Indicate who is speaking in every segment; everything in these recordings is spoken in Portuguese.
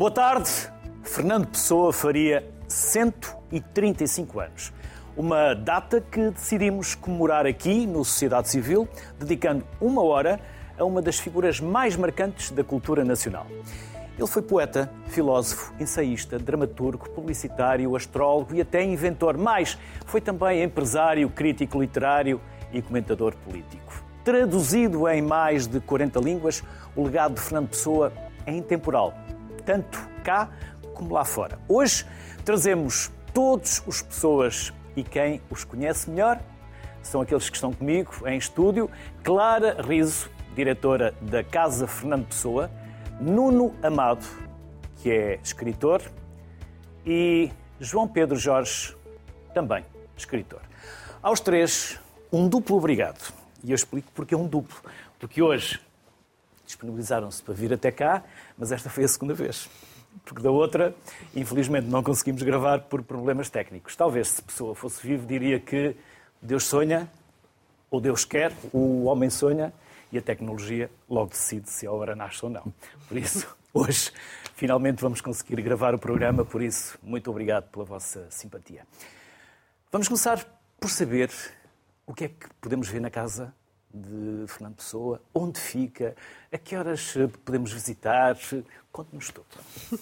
Speaker 1: Boa tarde. Fernando Pessoa faria 135 anos. Uma data que decidimos comemorar aqui no Sociedade Civil, dedicando uma hora a uma das figuras mais marcantes da cultura nacional. Ele foi poeta, filósofo, ensaísta, dramaturgo, publicitário, astrólogo e até inventor, mas foi também empresário, crítico literário e comentador político. Traduzido em mais de 40 línguas, o legado de Fernando Pessoa é intemporal, tanto cá como lá fora. Hoje trazemos todos os pessoas e quem os conhece melhor são aqueles que estão comigo em estúdio. Clara Riso, diretora da Casa Fernando Pessoa, Nuno Amado, que é escritor, e João Pedro Jorge, também escritor. Aos três, um duplo obrigado. E eu explico porque é um duplo. Porque hoje disponibilizaram-se para vir até cá, mas esta foi a segunda vez. Porque da outra, infelizmente, não conseguimos gravar por problemas técnicos. Talvez, se a pessoa fosse vivo, diria que Deus sonha, ou Deus quer, o homem sonha, e a tecnologia logo decide se a hora nasce ou não. Por isso, hoje, finalmente vamos conseguir gravar o programa, por isso, muito obrigado pela vossa simpatia. Vamos começar por saber o que é que podemos ver na casa de Fernando Pessoa, onde fica, a que horas podemos visitar, conte-nos tudo.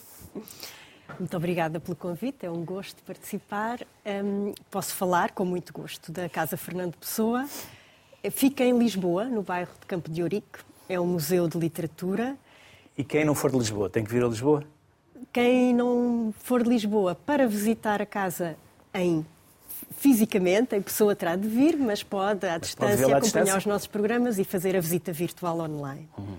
Speaker 2: Muito obrigada pelo convite, é um gosto participar. Um, posso falar com muito gosto da Casa Fernando Pessoa. Fica em Lisboa, no bairro de Campo de Ourique. É um museu de literatura.
Speaker 1: E quem não for de Lisboa, tem que vir a Lisboa?
Speaker 2: Quem não for de Lisboa para visitar a casa em fisicamente, em pessoa terá de vir, mas pode, à mas distância, pode acompanhar distância? os nossos programas e fazer a visita virtual online. Uhum.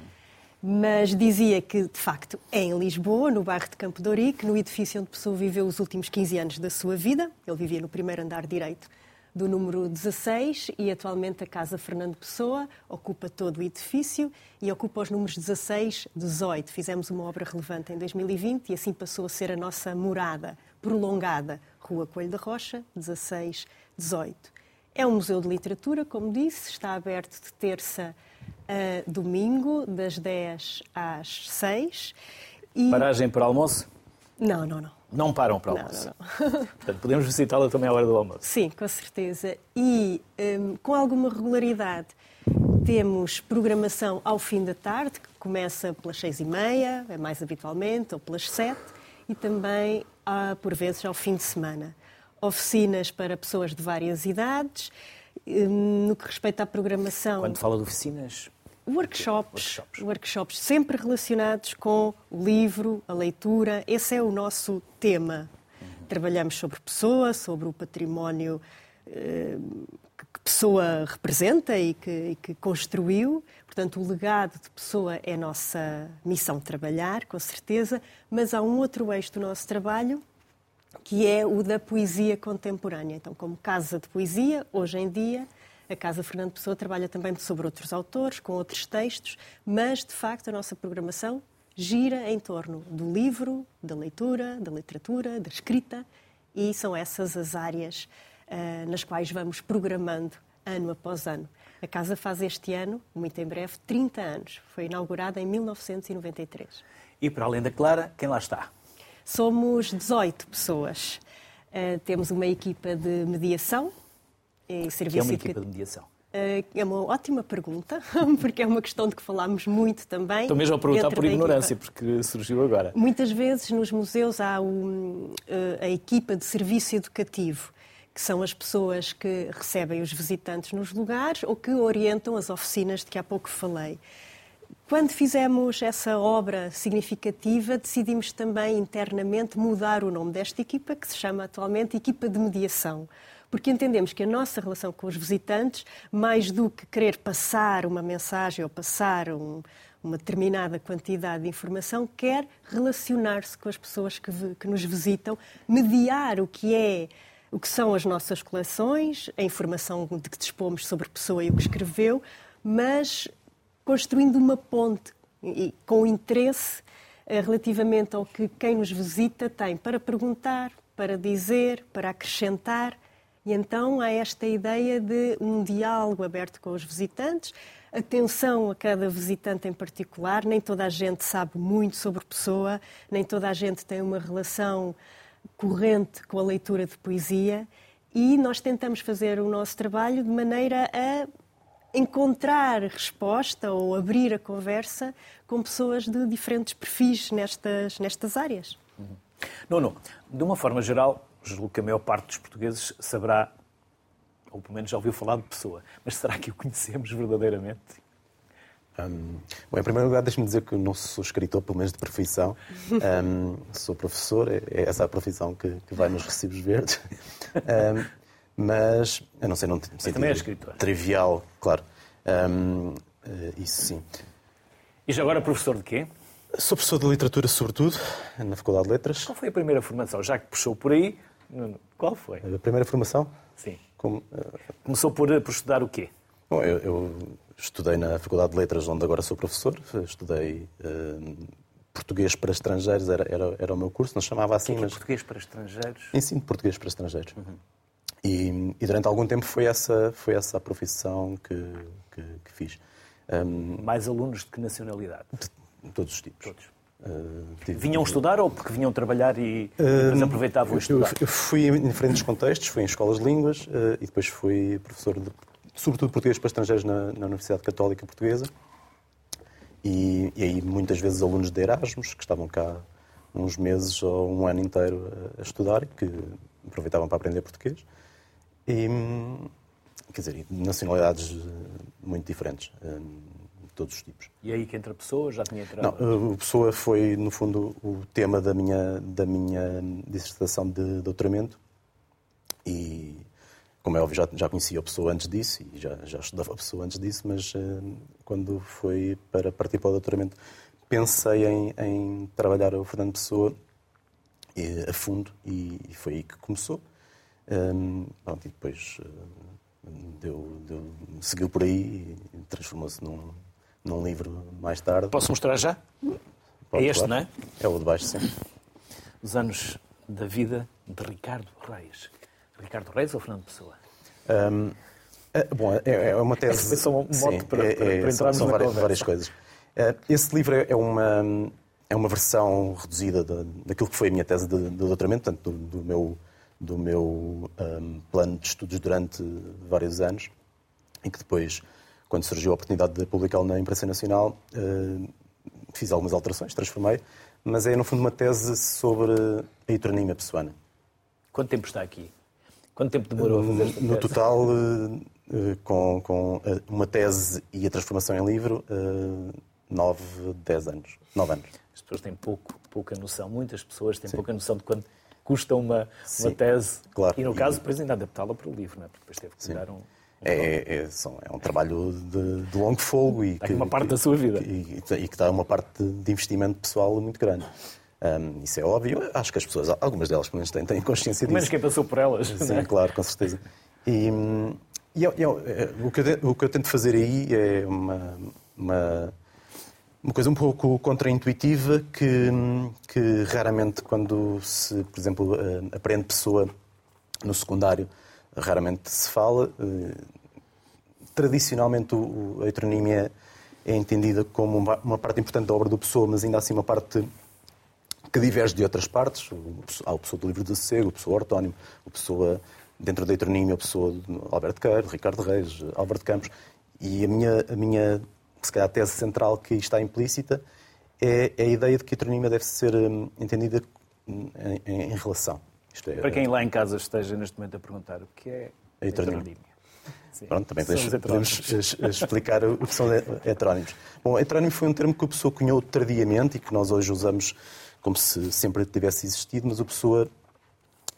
Speaker 2: Mas dizia que, de facto, é em Lisboa, no bairro de Campo de Ourique, no edifício onde pessoa viveu os últimos 15 anos da sua vida. Ele vivia no primeiro andar direito do número 16 e atualmente a Casa Fernando Pessoa ocupa todo o edifício e ocupa os números 16, 18. Fizemos uma obra relevante em 2020 e assim passou a ser a nossa morada prolongada, Rua Coelho da Rocha, 16, 18. É um museu de literatura, como disse, está aberto de terça a domingo, das 10 às 6.
Speaker 1: E... Paragem para almoço?
Speaker 2: Não, não, não.
Speaker 1: Não param para o almoço. Não, não, não. Portanto, podemos visitá-la também à hora do almoço.
Speaker 2: Sim, com certeza. E um, com alguma regularidade temos programação ao fim da tarde, que começa pelas seis e meia, é mais habitualmente, ou pelas sete, e também, ah, por vezes, ao fim de semana. Oficinas para pessoas de várias idades. Hum, no que respeita à programação...
Speaker 1: Quando fala de oficinas,
Speaker 2: Workshops, workshops, workshops. sempre relacionados com o livro, a leitura. Esse é o nosso tema. Uhum. Trabalhamos sobre pessoa, sobre o património eh, que pessoa representa e que, e que, construiu. Portanto, o legado de pessoa é a nossa missão trabalhar, com certeza, mas há um outro eixo do nosso trabalho que é o da poesia contemporânea. Então, como casa de poesia, hoje em dia, a Casa Fernando Pessoa trabalha também sobre outros autores, com outros textos, mas, de facto, a nossa programação gira em torno do livro, da leitura, da literatura, da escrita, e são essas as áreas uh, nas quais vamos programando ano após ano. A casa faz este ano, muito em breve, 30 anos. Foi inaugurada em 1993.
Speaker 1: E para além da Clara, quem lá está?
Speaker 2: Somos 18 pessoas. Uh, temos uma equipa de mediação,
Speaker 1: em serviço que é uma equipa de mediação?
Speaker 2: Eh, é uma ótima pergunta, porque é uma questão de que falámos muito também.
Speaker 1: Estou mesmo a perguntar por ignorância, porque surgiu agora.
Speaker 2: Muitas vezes nos museus há eh, a equipa de serviço educativo, que são as pessoas que recebem os visitantes nos lugares ou que orientam as oficinas de que há pouco falei. Quando fizemos essa obra significativa, decidimos também internamente mudar o nome desta equipa, que se chama atualmente Equipa de Mediação porque entendemos que a nossa relação com os visitantes, mais do que querer passar uma mensagem ou passar um, uma determinada quantidade de informação, quer relacionar-se com as pessoas que, que nos visitam, mediar o que é o que são as nossas coleções, a informação de que dispomos sobre a pessoa e o que escreveu, mas construindo uma ponte e, com interesse eh, relativamente ao que quem nos visita tem para perguntar, para dizer, para acrescentar E então há esta ideia de um diálogo aberto com os visitantes, atenção a cada visitante em particular. Nem toda a gente sabe muito sobre pessoa, nem toda a gente tem uma relação corrente com a leitura de poesia. E nós tentamos fazer o nosso trabalho de maneira a encontrar resposta ou abrir a conversa com pessoas de diferentes perfis nestas, nestas áreas.
Speaker 1: Uhum. Não. De uma forma geral, julgo que a maior parte dos portugueses saberá, ou pelo menos já ouviu falar de pessoa, mas será que o conhecemos verdadeiramente?
Speaker 3: Um, bom, em primeiro lugar, deixe-me dizer que não sou escritor, pelo menos de profissão. Um, sou professor, é, é essa a profissão que, que vai nos recibos verdes. Um, mas, eu não sei, não
Speaker 1: mas também é escritor.
Speaker 3: trivial, claro. Uh, isso sim.
Speaker 1: E já agora professor de quê?
Speaker 3: Sou professor de literatura, sobretudo, na Faculdade de Letras.
Speaker 1: Qual foi a primeira formação? Já que puxou por aí, qual foi?
Speaker 3: A primeira formação?
Speaker 1: Sim. Como, uh... Começou por, por estudar o quê?
Speaker 3: Bom, eu, eu, estudei na Faculdade de Letras, onde agora sou professor. Estudei uh, português para estrangeiros, era, era, era o meu curso, não chamava assim.
Speaker 1: O que é, mas... português para estrangeiros?
Speaker 3: Ensino português para estrangeiros. Uhum. E, e, durante algum tempo foi essa, foi essa a profissão que, que, que fiz.
Speaker 1: Um, Mais alunos de que nacionalidade?
Speaker 3: De todos os tipos.
Speaker 1: Todos. Uh, tive... Vinham estudar ou porque vinham trabalhar e uh, aproveitavam a estudar?
Speaker 3: Eu, fui em diferentes contextos, fui em escolas de línguas uh, e depois fui professor de, sobretudo português para estrangeiros na, na Universidade Católica Portuguesa. E, e, aí muitas vezes alunos de Erasmus, que estavam cá uns meses ou um ano inteiro a, a estudar, que aproveitavam para aprender português. E, quer dizer, nacionalidades eh, muito diferentes, eh, de todos os tipos.
Speaker 1: E aí que entra a pessoa, já tinha entrado?
Speaker 3: Não, a pessoa foi, no fundo, o tema da minha, da minha dissertação de doutoramento e, como é óbvio, já, já conhecia a pessoa antes disso e já, já estudava a pessoa antes disso, mas uh, quando foi para partir para o doutoramento, pensei em, em trabalhar o Fernando Pessoa a fundo e, e foi aí que começou. Um, pronto, e depois uh, deu, deu, seguiu por aí e transformou-se num, num livro mais tarde.
Speaker 1: Posso mostrar já? Pode, é este, claro. não é?
Speaker 3: É o de baixo, sim.
Speaker 1: Os anos da vida de Ricardo Reis. Ricardo Reis ou Fernando Pessoa?
Speaker 3: Um, é, bom, é, é, uma tese.
Speaker 1: É só um mote para, é, para, para entrarmos
Speaker 3: são, são várias, várias, coisas. Uh, esse livro é uma, é uma versão reduzida daquilo que foi a minha tese de, de doutoramento, portanto, do, do meu do meu um, plano de estudos durante vários anos, em que depois, quando surgiu a oportunidade de publicá-lo na imprensa nacional, uh, fiz algumas alterações, transformei, mas é no fundo uma tese sobre a heteronímia pessoana.
Speaker 1: Quanto tempo está aqui? Quanto tempo demorou a fazer esta
Speaker 3: No total, uh, com, com uma tese e a transformação em livro, nove, dez anos. Nove anos.
Speaker 1: As pessoas têm pouco, pouca noção, muitas pessoas têm Sim. pouca noção de quanto custa uma, uma tese.
Speaker 3: Claro.
Speaker 1: E no caso, depois ainda adaptá-la para o livro, não é? porque depois teve que dar um. um
Speaker 3: é, é, é, é, um trabalho de, de longo fogo e
Speaker 1: que, uma parte que, da sua vida.
Speaker 3: E, e, e que dá uma parte de investimento pessoal muito grande. Um, isso é óbvio. Acho que as pessoas, algumas delas, pelo menos, têm, têm consciência disso.
Speaker 1: Menos quem passou por elas.
Speaker 3: Sim, é? claro, com certeza. E, e eu, eu, o, que eu, o que eu tento fazer aí é uma, uma uma coisa um pouco contraintuitiva que, que raramente quando se, por exemplo, eh, aprende pessoa no secundário, raramente se fala. Eh, tradicionalmente a heteronímia é entendida como uma parte importante da obra do Pessoa, mas ainda assim uma parte que diverge de outras partes. Há o Pessoa do Livro do Sossego, o Pessoa Ortónimo, o Pessoa dentro da heteronímia, o Pessoa de Alberto Queiro, Ricardo Reis, Álvaro de Campos. E a minha, a minha se calhar a tese central que está implícita, é, é a ideia de que a heteronímia deve ser hum, entendida em, em, em relação.
Speaker 1: É, Para quem lá em casa esteja neste momento a perguntar o que é a heteronímia. heteronímia.
Speaker 3: Pronto, também podemos, podemos, explicar o que são heterónimos. Bom, heterónimo foi um termo que a pessoa cunhou tardiamente e que nós hoje usamos como se sempre tivesse existido, mas a pessoa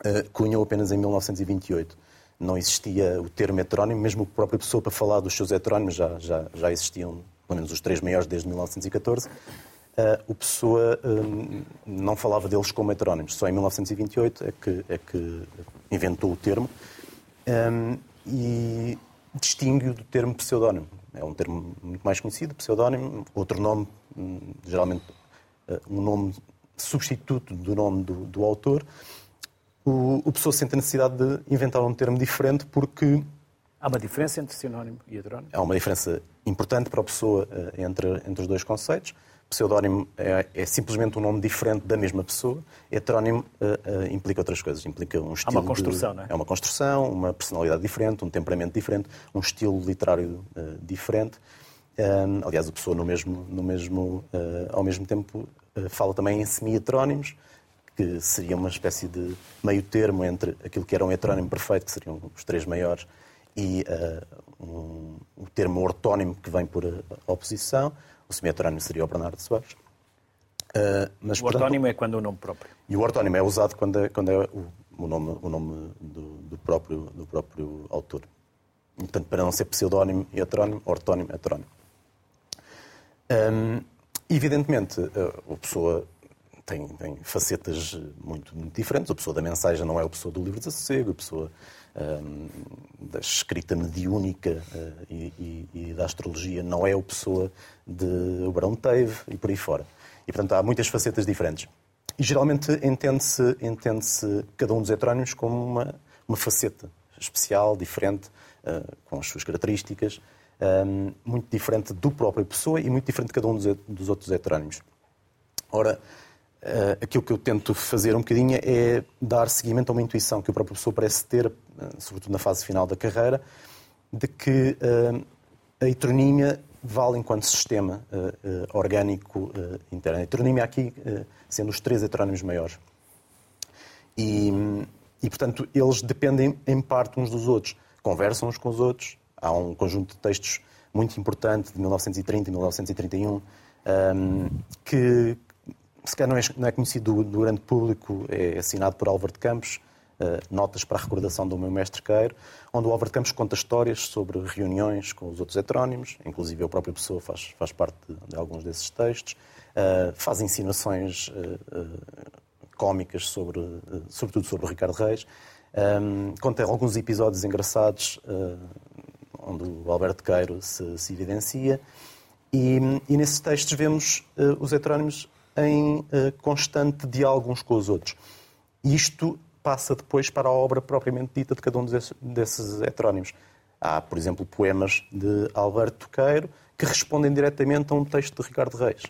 Speaker 3: uh, cunhou apenas em 1928 não existia o termo heterónimo, mesmo a própria pessoa para falar dos seus heterónimos já, já, já existiam, pelo menos os três maiores desde 1914. Uh, o Pessoa uh, não falava deles como heterónimos. Só em 1928 é que, é que inventou o termo um, e distingue-o do termo pseudónimo. É um termo muito mais conhecido, pseudónimo. Outro nome, hum, geralmente um nome substituto do nome do, do autor, o, o Pessoa sente a necessidade de inventar um termo diferente porque
Speaker 1: Há uma diferença entre sinónimo e heterónimo?
Speaker 3: Há uma diferença importante para a pessoa eh, entre, entre os dois conceitos. Pseudónimo é, é, simplesmente um nome diferente da mesma pessoa. Heterónimo uh, uh, implica outras coisas. Implica um estilo.
Speaker 1: Há uma construção,
Speaker 3: de,
Speaker 1: não é?
Speaker 3: É uma construção, uma personalidade diferente, um temperamento diferente, um estilo literário uh, diferente. Um, aliás, a pessoa no mesmo, no mesmo, ao mesmo tempo fala também em semi-heterónimos, que seria uma espécie de meio termo entre aquilo que era um heterónimo perfeito, que seriam os três maiores, e uh, um, o termo ortónimo que vem por oposição. O semi-heterónimo seria o Bernardo Soares.
Speaker 1: Uh, mas, o ortónimo é quando é o nome próprio.
Speaker 3: E o ortónimo é usado quando é, quando é o, o, nome, o nome do, do, próprio, do próprio autor. Portanto, para não ser pseudónimo e heterónimo, ortónimo, heterónimo. Um, evidentemente, a pessoa tem, tem facetas muito, muito, diferentes. A pessoa da mensagem não é a pessoa do livro de sossego, a pessoa um, da escrita mediúnica uh, e, e, e, da astrologia não é a pessoa de Barão Teve e por aí fora. E, portanto, há muitas facetas diferentes. E, geralmente, entende-se entende cada um dos heterónimos como uma, uma faceta especial, diferente, com as suas características, um, muito diferente do próprio pessoa e muito diferente de cada um dos, dos outros heterónimos. Ora, Uh, aquilo que eu tento fazer um bocadinho é dar seguimento a uma intuição que o próprio professor parece ter, uh, sobretudo na fase final da carreira, de que uh, a heteronímia vale enquanto sistema orgânico interno. A heteronímia aqui sendo os três heterónimos maiores. E, e, portanto, eles dependem em parte uns dos outros. Conversam uns com os outros. Há um conjunto de textos muito importante de 1930 e 1931 um, que, se calhar não é, não é conhecido do, do, grande público, é assinado por Álvaro de Campos, uh, Notas para a Recordação do Meu Mestre Queiro, onde o Álvaro de Campos conta histórias sobre reuniões com os outros heterónimos, inclusive a própria pessoa faz, faz parte de, de alguns desses textos, uh, faz insinuações uh, cómicas, sobre, sobretudo sobre o Ricardo Reis, um, conta alguns episódios engraçados onde o Alberto Queiro se, se evidencia, e, e nesses textos vemos os heterónimos em uh, constante diálogo uns com os outros. Isto passa depois para a obra propriamente dita de cada um desses, desses heterónimos. Há, por exemplo, poemas de Alberto Toqueiro que respondem diretamente a um texto de Ricardo Reis.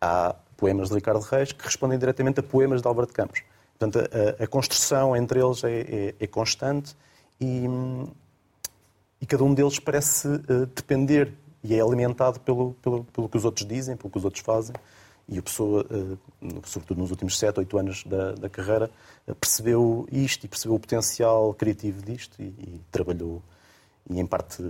Speaker 3: Há poemas de Ricardo Reis que respondem diretamente a poemas de Alberto Campos. Portanto, a, a construção entre eles é, é, é constante e, e, cada um deles parece uh, depender e é alimentado pelo, pelo, pelo que os outros dizem, pelo que os outros fazem. E a pessoa, eh, sobretudo nos últimos 7, 8 anos da, da carreira, eh, percebeu isto e percebeu o potencial criativo disto e, e trabalhou. E, em parte,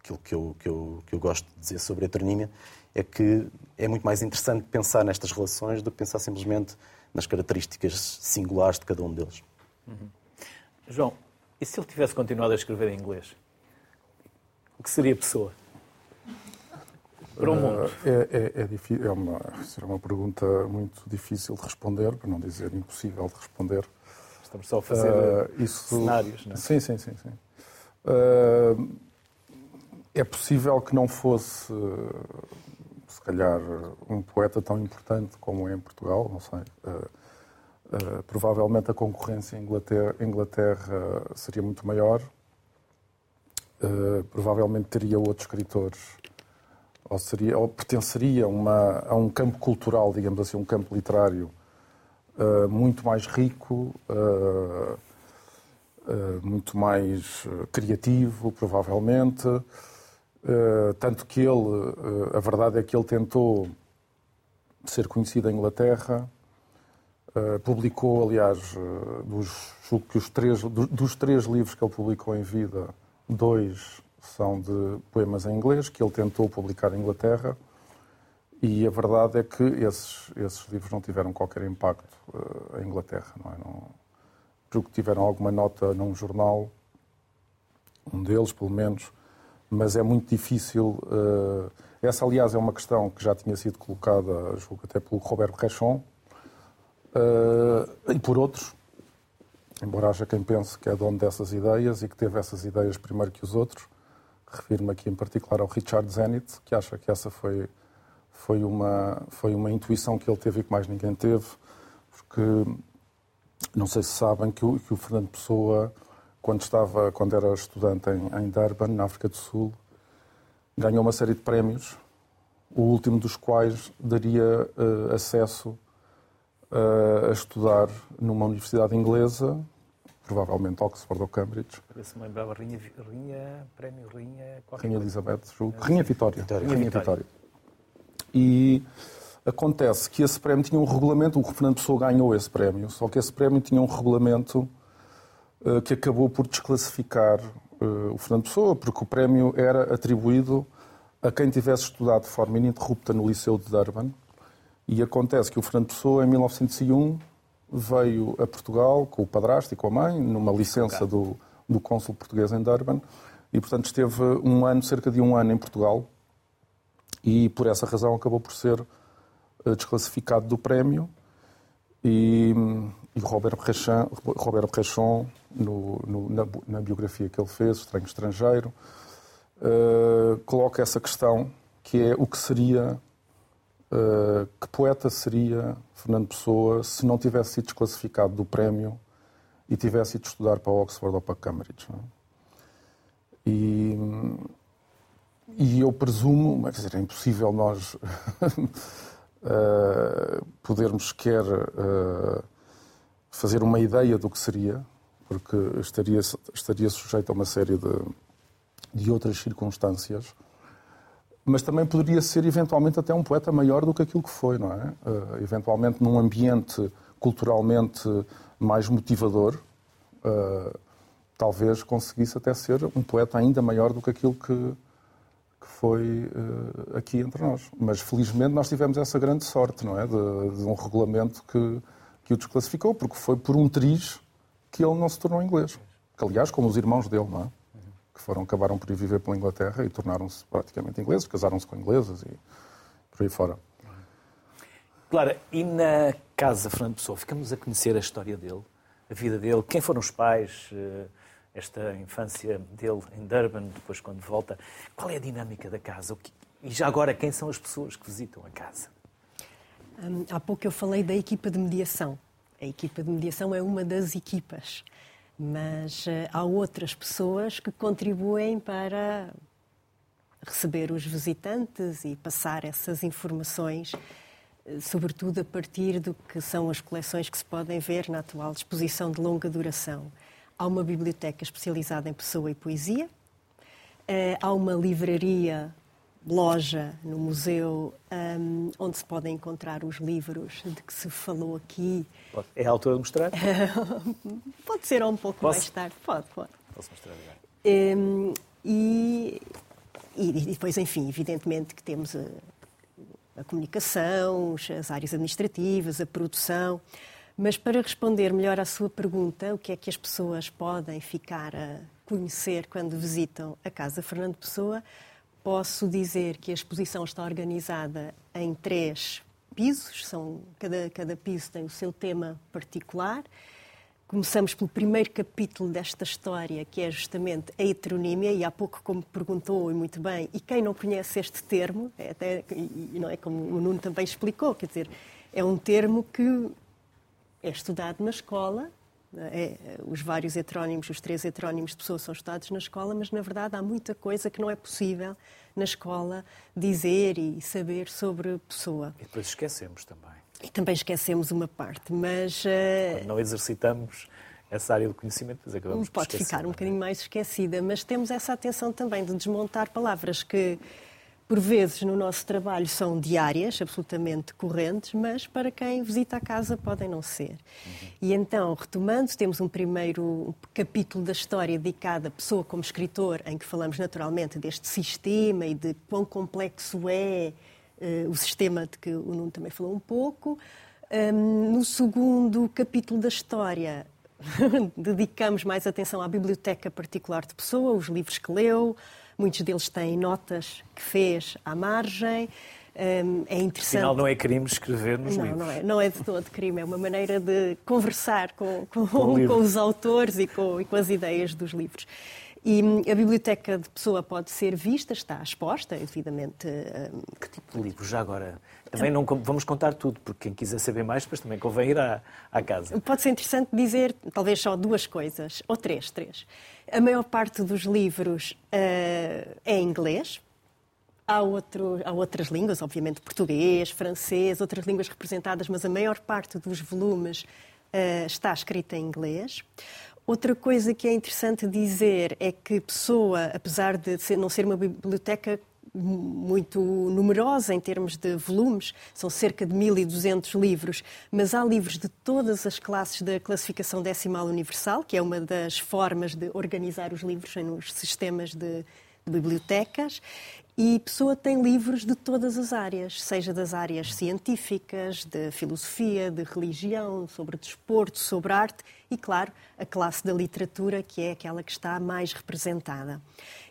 Speaker 3: aquilo que eu, que, eu, que eu gosto de dizer sobre a Eterninha é que é muito mais interessante pensar nestas relações do que pensar simplesmente nas características singulares de cada um deles.
Speaker 1: Uhum. João, e se ele tivesse continuado a escrever em inglês? O que seria a pessoa? para o mundo?
Speaker 4: É, é, é, difícil, é uma, será uma pergunta muito difícil de responder, para não dizer impossível de responder.
Speaker 1: Estamos só a fazer uh,
Speaker 4: isso,
Speaker 1: cenários, não é?
Speaker 4: Sim, sim, sim. sim. Uh, é possível que não fosse, se calhar, um poeta tão importante como é em Portugal, não sei. Uh, provavelmente a concorrência em Inglaterra, Inglaterra seria muito maior. provavelmente teria outros escritores ou, seria, ou pertenceria uma, a um campo cultural, digamos assim, um campo literário uh, muito mais rico, uh, uh, muito mais criativo, provavelmente. tanto que ele, a verdade é que ele tentou ser conhecido em Inglaterra, publicou, aliás, dos, que os três, dos três livros que ele publicou em vida, dois são de poemas em inglês que ele tentou publicar em Inglaterra e a verdade é que esses, esses livros não tiveram qualquer impacto uh, em Inglaterra. Não é? não, que tiveram alguma nota num jornal, um deles pelo menos, mas é muito difícil. Uh, essa, aliás, é uma questão que já tinha sido colocada, julgo até pelo Roberto Rechon, uh, e por outros, embora haja quem pense que é dono dessas ideias e que teve essas ideias primeiro que os outros, refiro-me aqui em particular ao Richard Zenit, que acha que essa foi, foi, uma, foi uma intuição que ele teve e que mais ninguém teve, porque não sei se sabem que o, que o Fernando Pessoa, quando, estava, quando era estudante em, em Durban, na África do Sul, ganhou uma série de prémios, o último dos quais daria uh, acesso a estudar numa universidade inglesa, provavelmente Oxford ou Cambridge.
Speaker 1: Se me lembrava, Rinha, Rinha, prémio Rinha...
Speaker 4: Rinha Elizabeth, julgo. Rinha Vitória. Vitória. Rinha Vitória. E acontece que esse prémio tinha um regulamento, o Fernando Pessoa ganhou esse prémio, só que esse prémio tinha um regulamento uh, que acabou por desclassificar uh, o Fernando Pessoa, porque o prémio era atribuído a quem tivesse estudado de forma ininterrupta no Liceu de Durban. E acontece que o Fernando Pessoa, em 1901, veio a Portugal com o padrasto e com a mãe, numa licença do, do cônsul português em Durban, e, portanto, esteve um ano, cerca de um ano em Portugal, e por essa razão acabou por ser eh, desclassificado do prémio e, e Robert Brechon, Robert Brechon no, no, na, na, biografia que ele fez, Estranho Estrangeiro, uh, coloca essa questão que é o que seria, uh, que poeta seria Fernando Pessoa se não tivesse sido desclassificado do prémio e tivesse ido estudar para Oxford ou para Cambridge. É? E, e eu presumo, quer dizer, é impossível nós uh, podermos sequer uh, fazer uma ideia do que seria, porque estaria, estaria sujeito a uma série de, de outras circunstâncias, mas também poderia ser eventualmente até um poeta maior do que aquilo que foi, não é? Uh, eventualmente num ambiente culturalmente mais motivador, uh, talvez conseguisse até ser um poeta ainda maior do que aquilo que, que foi uh, aqui entre nós. Mas felizmente nós tivemos essa grande sorte, não é? De, de, um regulamento que, que o desclassificou, porque foi por um triz que ele não se tornou inglês. Que, aliás, como os irmãos dele, não é? Que foram, acabaram por ir viver pela Inglaterra e tornaram-se praticamente ingleses, casaram-se com inglesas e por aí fora.
Speaker 1: Clara, e na casa Fernando Pessoa, ficamos a conhecer a história dele, a vida dele, quem foram os pais, uh, esta infância dele em Durban, depois quando volta. Qual é a dinâmica da casa? E já agora, quem são as pessoas que visitam a casa?
Speaker 2: Hum, há pouco eu falei da equipa de mediação. A equipa de mediação é uma das equipas, mas uh, há outras pessoas que contribuem para receber os visitantes e passar essas informações, eh, sobretudo a partir do que são as coleções que se podem ver na atual exposição de longa duração. Há uma biblioteca especializada em pessoa e poesia. Eh, há uma livraria, loja no museu, um, onde se podem encontrar os livros de que se falou aqui.
Speaker 1: É a altura de mostrar?
Speaker 2: pode ser um pouco Posso? mais tarde. Pode, pode.
Speaker 1: Posso mostrar agora.
Speaker 2: Um, e, e, depois, enfim, evidentemente que temos a, a comunicação, as áreas administrativas, a produção. Mas para responder melhor à sua pergunta, o que é que as pessoas podem ficar a conhecer quando visitam a Casa Fernando Pessoa, posso dizer que a exposição está organizada em três pisos, são, cada, cada piso tem o seu tema particular. Começamos pelo primeiro capítulo desta história, que é justamente a heteronímia, e há pouco, como perguntou e muito bem, e quem não conhece este termo, é até, e não é como o Nuno também explicou, quer dizer, é um termo que é estudado na escola. É, os vários heterónimos, os três heterónimos de pessoa são estudados na escola, mas na verdade há muita coisa que não é possível na escola dizer e saber sobre pessoa.
Speaker 1: E depois esquecemos também.
Speaker 2: E também esquecemos uma parte, mas.
Speaker 1: Quando não exercitamos essa área do conhecimento, depois acabamos
Speaker 2: Pode ficar um bocadinho mais esquecida, mas temos essa atenção também de desmontar palavras que por vezes no nosso trabalho são diárias, absolutamente correntes, mas para quem visita a casa podem não ser. Uhum. E então, retomando, temos um primeiro capítulo da história dedicado à pessoa como escritor, em que falamos naturalmente deste sistema e de quão complexo é uh, o sistema de que o Nuno também falou um pouco. Um, no segundo capítulo da história, dedicamos mais atenção à biblioteca particular de pessoa, os livros que leu, Muitos deles têm notas que fez à margem. Um, é interessante.
Speaker 1: Afinal, não é crime escrever nos
Speaker 2: não,
Speaker 1: livros.
Speaker 2: Não é, não é de todo crime, é uma maneira de conversar com, com, com os autores e com, e com, as ideias dos livros. E hum, a biblioteca de pessoa pode ser vista, está exposta, devidamente.
Speaker 1: Hum, que tipo de livro? Já agora, também não vamos contar tudo, porque quem quiser saber mais, depois também convém ir à, à casa.
Speaker 2: Pode ser interessante dizer, talvez só duas coisas, ou três, três. A maior parte dos livros uh, é em inglês, Há, outro, há, outras línguas, obviamente português, francês, outras línguas representadas, mas a maior parte dos volumes uh, está escrita em inglês. Outra coisa que é interessante dizer é que Pessoa, apesar de não ser uma biblioteca muito numerosa em termos de volumes, são cerca de 1.200 livros, mas há livros de todas as classes da classificação decimal universal, que é uma das formas de organizar os livros nos sistemas de, bibliotecas, e Pessoa tem livros de todas as áreas, seja das áreas científicas, de filosofia, de religião, sobre desporto, sobre arte e, claro, a classe da literatura, que é aquela que está mais representada.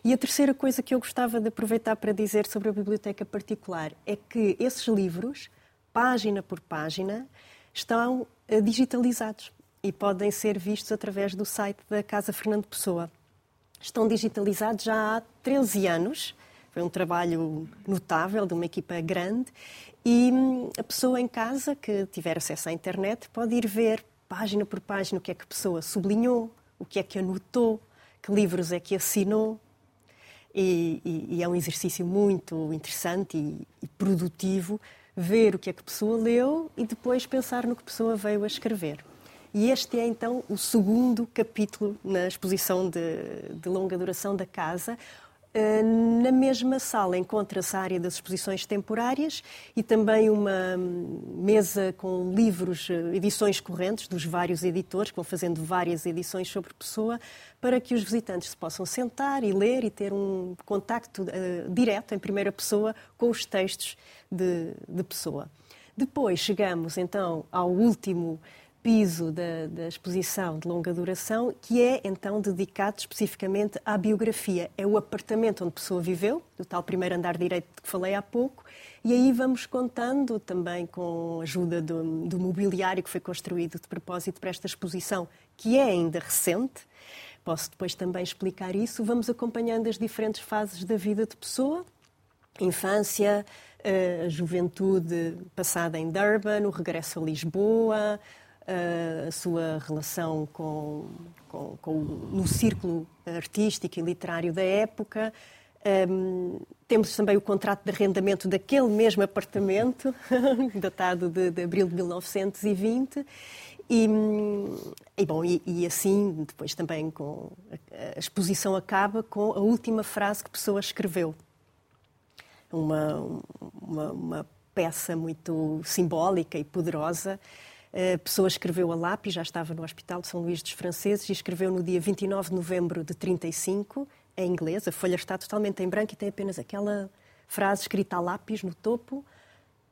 Speaker 2: E a terceira coisa que eu gostava de aproveitar para dizer sobre a biblioteca particular é que esses livros, página por página, estão eh, digitalizados e podem ser vistos através do site da Casa Fernando Pessoa. Estão digitalizados já há 13 anos foi um trabalho notável de uma equipa grande e hum, a pessoa em casa que tiver acesso à internet pode ir ver página por página o que é que a pessoa sublinhou, o que é que anotou, que livros é que assinou. E, e, e é um exercício muito interessante e, e, produtivo ver o que é que a pessoa leu e depois pensar no que a pessoa veio a escrever. E este é então o segundo capítulo na exposição de, de longa duração da casa, na mesma sala encontra-se a área das exposições temporárias e também uma mesa com livros, eh, edições correntes dos vários editores, que vão fazendo várias edições sobre Pessoa, para que os visitantes se possam sentar e ler e ter um contacto uh, direto, em primeira pessoa, com os textos de, de Pessoa. Depois chegamos então ao último piso da, da, exposição de longa duração, que é então dedicado especificamente à biografia. É o apartamento onde a pessoa viveu, do tal primeiro andar direito que falei há pouco, e aí vamos contando também com a ajuda do, do mobiliário que foi construído de propósito para esta exposição, que é ainda recente. Posso depois também explicar isso. Vamos acompanhando as diferentes fases da vida de pessoa, infância, a juventude passada em Durban, o regresso a Lisboa, a sua relação com, com, com, no círculo artístico e literário da época. Um, temos também o contrato de arrendamento daquele mesmo apartamento, datado de, de, abril de 1920. E, e bom, e, e, assim, depois também com a, a, exposição acaba com a última frase que pessoa escreveu. Uma, uma, uma peça muito simbólica e poderosa a pessoa escreveu a lápis, já estava no Hospital de São Luís dos Franceses, e escreveu no dia 29 de novembro de 35, em inglês. A folha está totalmente em branco e tem apenas aquela frase escrita a lápis no topo,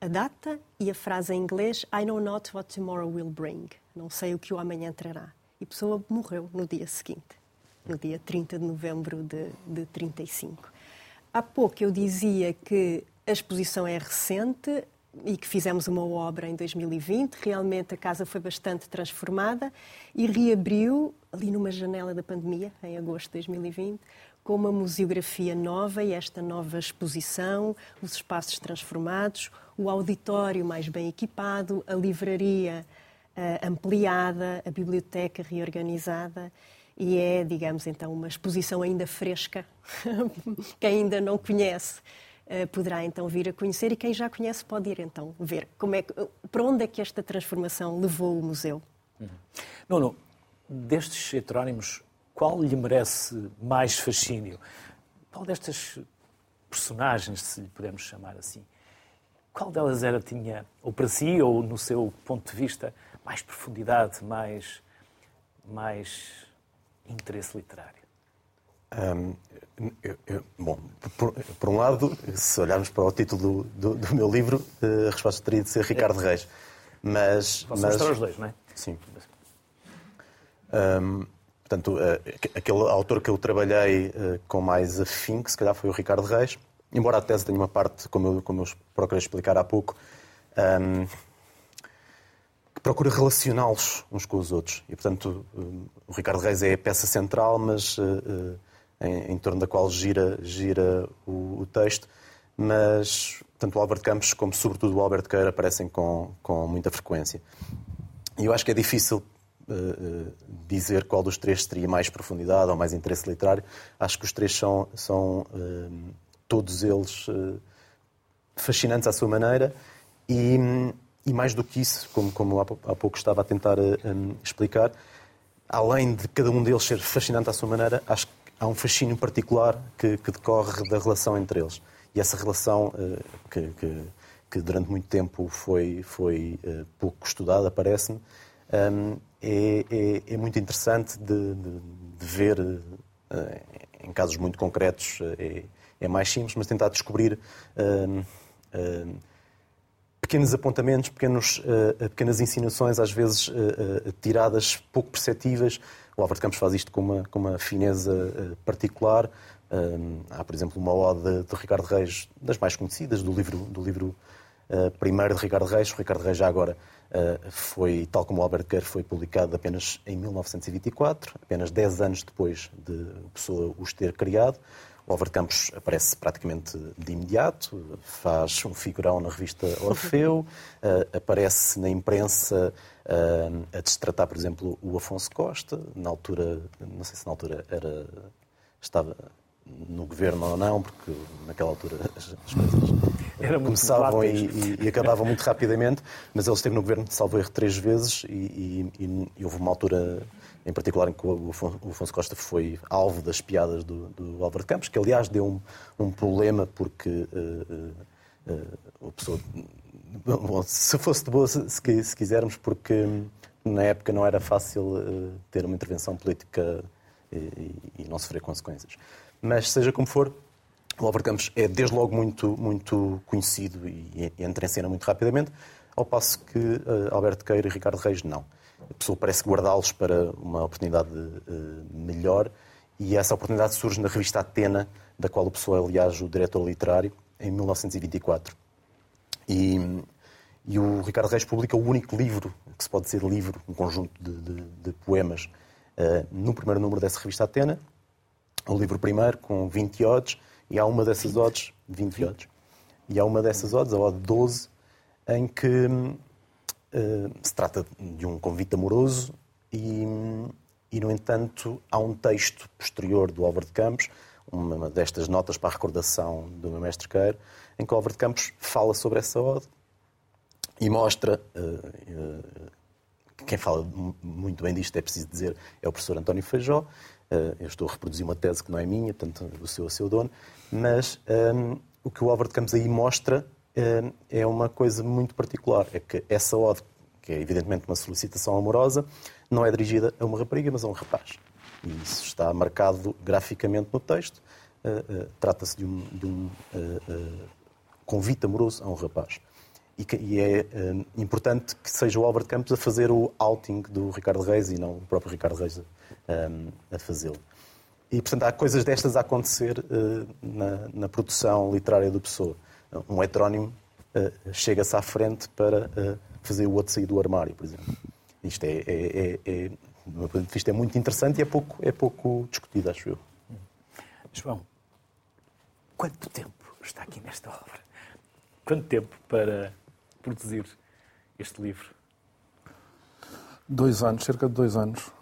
Speaker 2: a data e a frase em inglês I know not what tomorrow will bring. Não sei o que o amanhã trará. E a pessoa morreu no dia seguinte, no dia 30 de novembro de, de 35. Há pouco eu dizia que a exposição é recente, e que fizemos uma obra em 2020. Realmente a casa foi bastante transformada e reabriu ali numa janela da pandemia, em agosto de 2020, com uma museografia nova e esta nova exposição, os espaços transformados, o auditório mais bem equipado, a livraria uh, ampliada, a biblioteca reorganizada. E é, digamos, então, uma exposição ainda fresca, que ainda não conhece poderá então vir a conhecer e quem já conhece pode ir então ver como é, para onde é que esta transformação levou o museu.
Speaker 1: Uhum. Nuno, destes heterónimos, qual lhe merece mais fascínio? Qual destas personagens, se lhe podemos chamar assim, qual delas era, tinha, ou para si, ou no seu ponto de vista, mais profundidade, mais, mais interesse literário?
Speaker 3: Eu, eu, bom, por, por, um lado, se olharmos para o título do, do, do, meu livro, eh, a resposta teria de ser Ricardo Reis. Mas.
Speaker 1: Posso mas os dois, não é?
Speaker 3: Sim. Portanto, uh, aquele autor que eu trabalhei uh, com mais afinco, se calhar foi o Ricardo Reis, embora a tese tenha uma parte, como eu, como eu procurei explicar há pouco, que procura relacioná-los uns com os outros. E, portanto, o Ricardo Reis é a peça central, mas em, em torno da qual gira, gira o, o, texto, mas tanto o de Campos como, sobretudo, o Alberto Queira aparecem com, com muita frequência. E eu acho que é difícil uh, dizer qual dos três teria mais profundidade ou mais interesse literário. Acho que os três são, são uh, todos eles uh, fascinantes à sua maneira e, e, mais do que isso, como, como há pouco estava a tentar um, explicar, além de cada um deles ser fascinante à sua maneira, acho que há um fascínio particular que, que decorre da relação entre eles. E essa relação que, que, que, durante muito tempo foi, foi pouco estudada, parece-me, um, é, é, é, muito interessante de, de, de ver, uh, em casos muito concretos, é, é, mais simples, mas tentar descobrir uh, uh, pequenos apontamentos, pequenos, pequenas insinuações, às vezes tiradas pouco perceptíveis. O Álvaro de Campos faz isto com uma, com uma fineza particular. há, por exemplo, uma ode de Ricardo Reis, das mais conhecidas, do livro, do livro primeiro de Ricardo Reis. O Ricardo Reis já agora eh, foi, tal como o Albert Queiro, foi publicado apenas em 1924, apenas 10 anos depois de pessoa os ter criado. O Álvaro Campos aparece praticamente de imediato, faz um figurão na revista Orfeu, aparece na imprensa uh, a destratar, por exemplo, o Afonso Costa, na altura, não sei se na altura era, estava no governo ou não, porque naquela altura as, as coisas começavam e, e, e, acabavam muito rapidamente, mas ele esteve no governo de salvo erro três vezes e, e, houve uma altura em particular em que o Afonso Costa foi alvo das piadas do, do Álvaro Campos, que aliás deu um, um problema porque uh, uh, a pessoa, bom, se fosse de boa, se, se, quisermos, porque na época não era fácil uh, ter uma intervenção política e não sofrer consequências. Mas, seja como for, o Álvaro Campos é desde logo muito, muito conhecido e, entra em cena muito rapidamente, ao passo que uh, Alberto Queiro e Ricardo Reis não. A pessoa parece guardá-los para uma oportunidade uh, melhor e essa oportunidade surge na revista Atena, da qual o pessoa é, aliás, o diretor literário, em 1924. E, e o Ricardo Reis publica o único livro, que se pode dizer livro, um conjunto de, de, de poemas, uh, no primeiro número dessa revista Atena, o livro primeiro com 20 odds e há uma dessas odds, 20 odds, e há uma dessas odds, a odd 12, em que uh, se trata de um convite amoroso e, e, no entanto, há um texto posterior do Álvaro de Campos, uma destas notas para a recordação do meu mestre Queiro, em que Álvaro de Campos fala sobre essa ode e mostra. Uh, uh, quem fala muito bem disto, é preciso dizer, é o professor António Feijó, eh, eu estou a reproduzir uma tese que não é minha, portanto, o seu é seu dono, mas um, o que o Álvaro de Campos aí mostra é uma coisa muito particular. É que essa ode, que é evidentemente uma solicitação amorosa, não é dirigida a uma rapariga, mas a um rapaz. E isso está marcado graficamente no texto. Uh, uh, Trata-se de um, de um uh, convite amoroso a um rapaz. E, que, e é importante que seja o de Campos a fazer o outing do Ricardo Reis e não o próprio Ricardo Reis um, a fazê-lo. E, portanto, há coisas destas a acontecer uh, na, na, produção literária do Pessoa. Um heterónimo uh, chega-se à frente para uh, fazer o outro sair do armário, por exemplo. Isto é, é, é, é, do meu ponto de vista, é muito interessante e é pouco, é pouco discutido, acho eu.
Speaker 1: João, quanto tempo está aqui nesta obra? Quanto tempo para produzir este livro?
Speaker 4: Dois anos, cerca de dois anos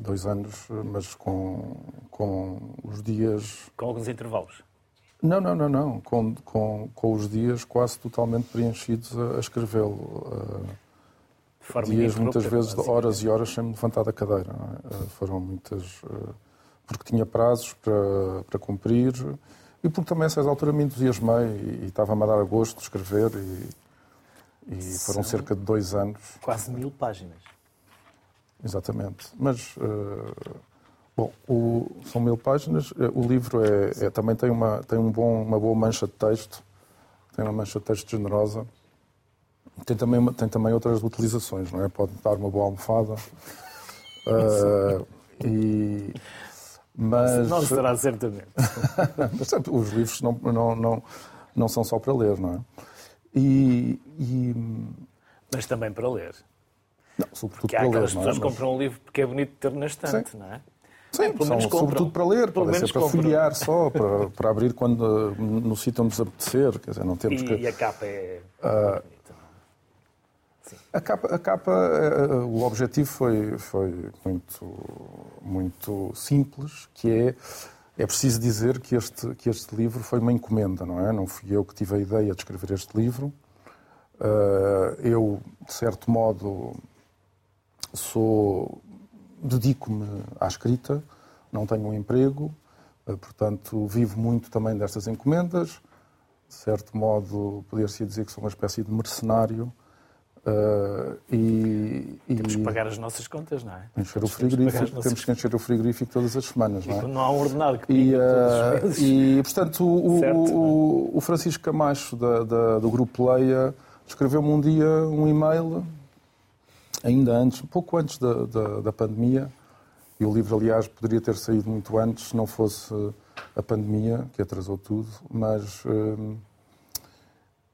Speaker 4: dois anos, mas com, com os dias.
Speaker 1: Com alguns intervalos?
Speaker 4: Não, não, não, não. Com, com, com os dias quase totalmente preenchidos a, a escrevê-lo. Uh, dias, muitas vezes, horas e horas sem me levantar da cadeira. É? Uh, foram muitas. Uh, porque tinha prazos para, para cumprir e porque também, a certa altura, me entusiasmei e, e estava-me a dar a gosto de escrever. E, e foram cerca de dois anos.
Speaker 1: Quase mil páginas.
Speaker 4: Exatamente. Mas, uh, bom, o, são mil páginas. Eh, o livro é, é, também tem, uma, tem um bom, uma boa mancha de texto, tem uma mancha de texto generosa. Tem também, tem também outras utilizações, não é? Pode dar uma boa almofada. Uh, e, mas...
Speaker 1: Não será certamente.
Speaker 4: Os livros não, não, não, não são só para ler, não é? E, e...
Speaker 1: Mas também para ler.
Speaker 4: Não, sobretudo
Speaker 1: porque há aquelas pessoas que compram um livro porque é bonito ter na estante, Sim. não é?
Speaker 4: Sim, é, são, sobretudo para ler, pelo ser para folhear só, para, para abrir quando, no sítio onde nos apetecer. Quer dizer, não temos
Speaker 1: e,
Speaker 4: que...
Speaker 1: e a capa é. Uh,
Speaker 4: a capa, a capa, eh, o objetivo foi, foi muito, muito simples, que é é preciso dizer que este, que este livro foi uma encomenda, não é? Não fui eu que tive a ideia de escrever este livro. Uh, eu, de certo modo, sou dedico-me à escrita, não tenho um emprego, portanto, vivo muito também destas encomendas. De certo modo, poder-se dizer que sou uma espécie de mercenário
Speaker 1: Uh, e, temos que pagar as nossas contas, não é?
Speaker 4: Encher o frigorífico, temos, temos que encher o frigorífico todas as semanas, não é?
Speaker 1: Não há um ordenado que
Speaker 4: e, uh, e portanto, o, certo, o, o, Francisco Camacho, da, da, do Grupo Leia, escreveu-me um dia um e-mail, ainda antes, pouco antes da, da, da, pandemia, e o livro, aliás, poderia ter saído muito antes se não fosse a pandemia, que atrasou tudo, mas. Uh,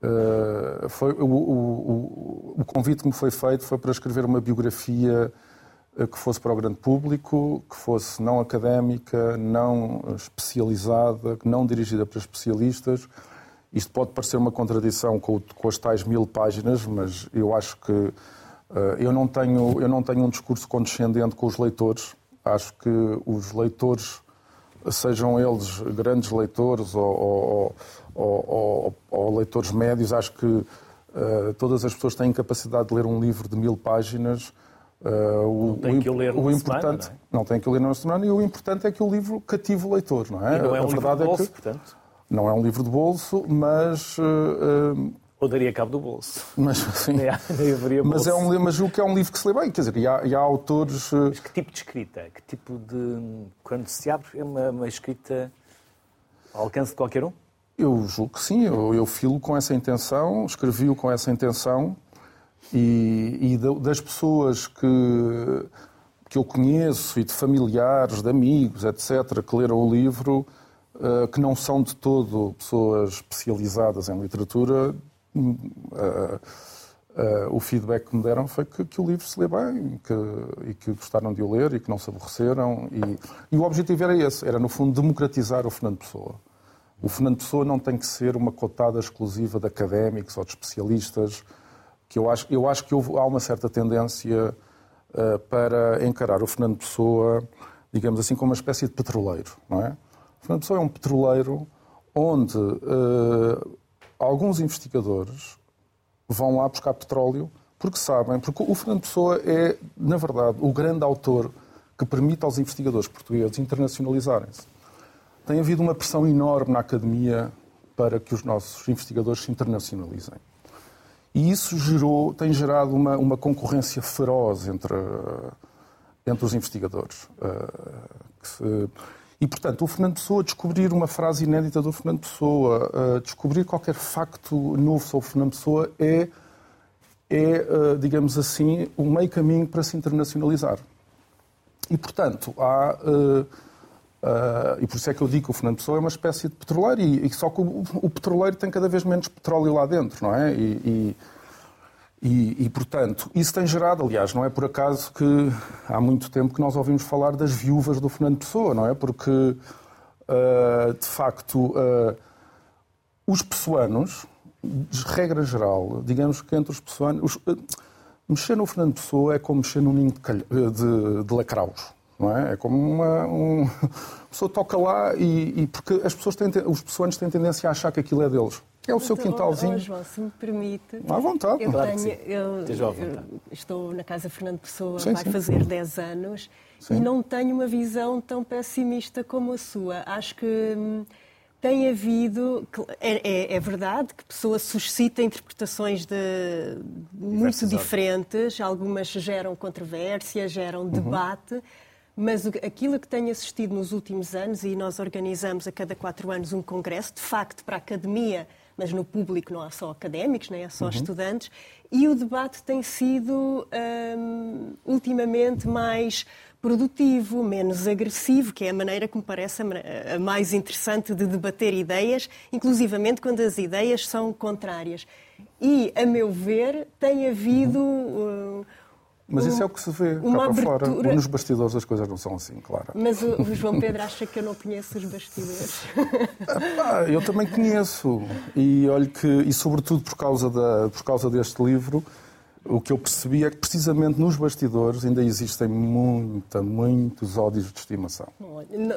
Speaker 4: Uh, foi, o, o, o, convite que me foi feito foi para escrever uma biografia uh, que fosse para o grande público, que fosse não académica, não especializada, não dirigida para especialistas. Isto pode parecer uma contradição com, com as tais mil páginas, mas eu acho que uh, eu, não tenho, eu não tenho um discurso condescendente com os leitores. Acho que os leitores sejam eles grandes leitores ou, ou, ou, ou leitores médios, acho que uh, todas as pessoas têm capacidade de ler um livro de mil páginas.
Speaker 1: Uh, o, não tem que o ler o
Speaker 4: importante
Speaker 1: semana,
Speaker 4: não, é? não tem que ler numa semana e o importante é que o livro cative o leitor, não é?
Speaker 1: E não é um a livro de bolso, é que portanto.
Speaker 4: Não é um livro de bolso, mas uh,
Speaker 1: ou daria cabo do bolso.
Speaker 4: Mas, sim.
Speaker 1: nem, nem
Speaker 4: bolso. Mas, é um, mas o que é um livro que se lê bem, quer dizer, e há, e há autores...
Speaker 1: Mas que tipo de escrita? Que tipo de... Quando se abre, é uma, uma escrita ao alcance de qualquer um?
Speaker 4: Eu julgo que sim, eu, eu filo com essa intenção, escrevi-o com essa intenção e, e das pessoas que, que eu conheço e de familiares, de amigos, etc., que leram o livro, uh, que não são de todo pessoas especializadas em literatura, uh, uh, o feedback que me deram foi que, que o livro se lê bem que, e que gostaram de o ler e que não se aborreceram. E, e, o objetivo era esse, era no fundo democratizar o Fernando Pessoa. O Fernando Pessoa não tem que ser uma cotada exclusiva de académicos ou de especialistas, que eu acho, eu acho que houve, há uma certa tendência uh, para encarar o Fernando Pessoa, digamos assim, como uma espécie de petroleiro, não é? O Fernando Pessoa é um petroleiro onde uh, alguns investigadores vão lá buscar petróleo porque sabem, porque o Fernando Pessoa é, na verdade, o grande autor que permite aos investigadores portugueses internacionalizarem-se. Tem havido uma pressão enorme na academia para que os nossos investigadores se internacionalizem. E isso gerou, tem gerado uma, uma concorrência feroz entre, entre os investigadores. Se, e, portanto, o Fernando Pessoa descobrir uma frase inédita do Fernando Pessoa, uh, descobrir qualquer facto novo sobre o Fernando Pessoa é, é digamos assim, o um meio caminho para se internacionalizar. E, portanto, há. Uh, e por isso é que eu digo que o Fernando Pessoa é uma espécie de petroleiro, e, e só que o, o, petroleiro tem cada vez menos petróleo lá dentro, não é? e, e e, portanto, isso tem gerado, aliás, não é por acaso que há muito tempo que nós ouvimos falar das viúvas do Fernando Pessoa, não é? Porque, uh, de facto, uh, os pessoanos, de regra geral, digamos que entre os pessoanos. uh, mexer no Fernando Pessoa é como mexer num ninho de, de, de lacraus. Não é? é como uma. Um, a pessoa toca lá e, e porque as pessoas têm, os pessoanos têm tendência a achar que aquilo é deles. É o seu então, quintalzinho. Oh,
Speaker 2: João, se me permite.
Speaker 4: À vontade.
Speaker 2: Eu, claro tenho, eu, eu estou na Casa Fernando Pessoa, sim, vai sim. fazer 10 anos, sim. e não tenho uma visão tão pessimista como a sua. Acho que hum, tem havido. É, é, é, verdade que Pessoa suscita interpretações de, muito diferentes, algumas geram controvérsia, geram uhum. debate. Mas aquilo que tenho assistido nos últimos anos, e nós organizamos a cada quatro anos um congresso, de facto, para a academia mas no público não há só académicos, nem há só uhum. estudantes, e o debate tem sido um, ultimamente mais produtivo, menos agressivo, que é a maneira que me parece a mais interessante de debater ideias, inclusivamente quando as ideias são contrárias. E, a meu ver, tem havido uh,
Speaker 4: Mas isso é o que se vê cá para fora. Nos bastidores as coisas não são assim, claro.
Speaker 2: Mas o, o João Pedro acha que eu não conheço os bastidores.
Speaker 4: Ah, eu também conheço. E olho que, e sobretudo por causa, da, por causa deste livro, o que eu percebi é que precisamente nos bastidores ainda existem muita, muitos ódios de estimação.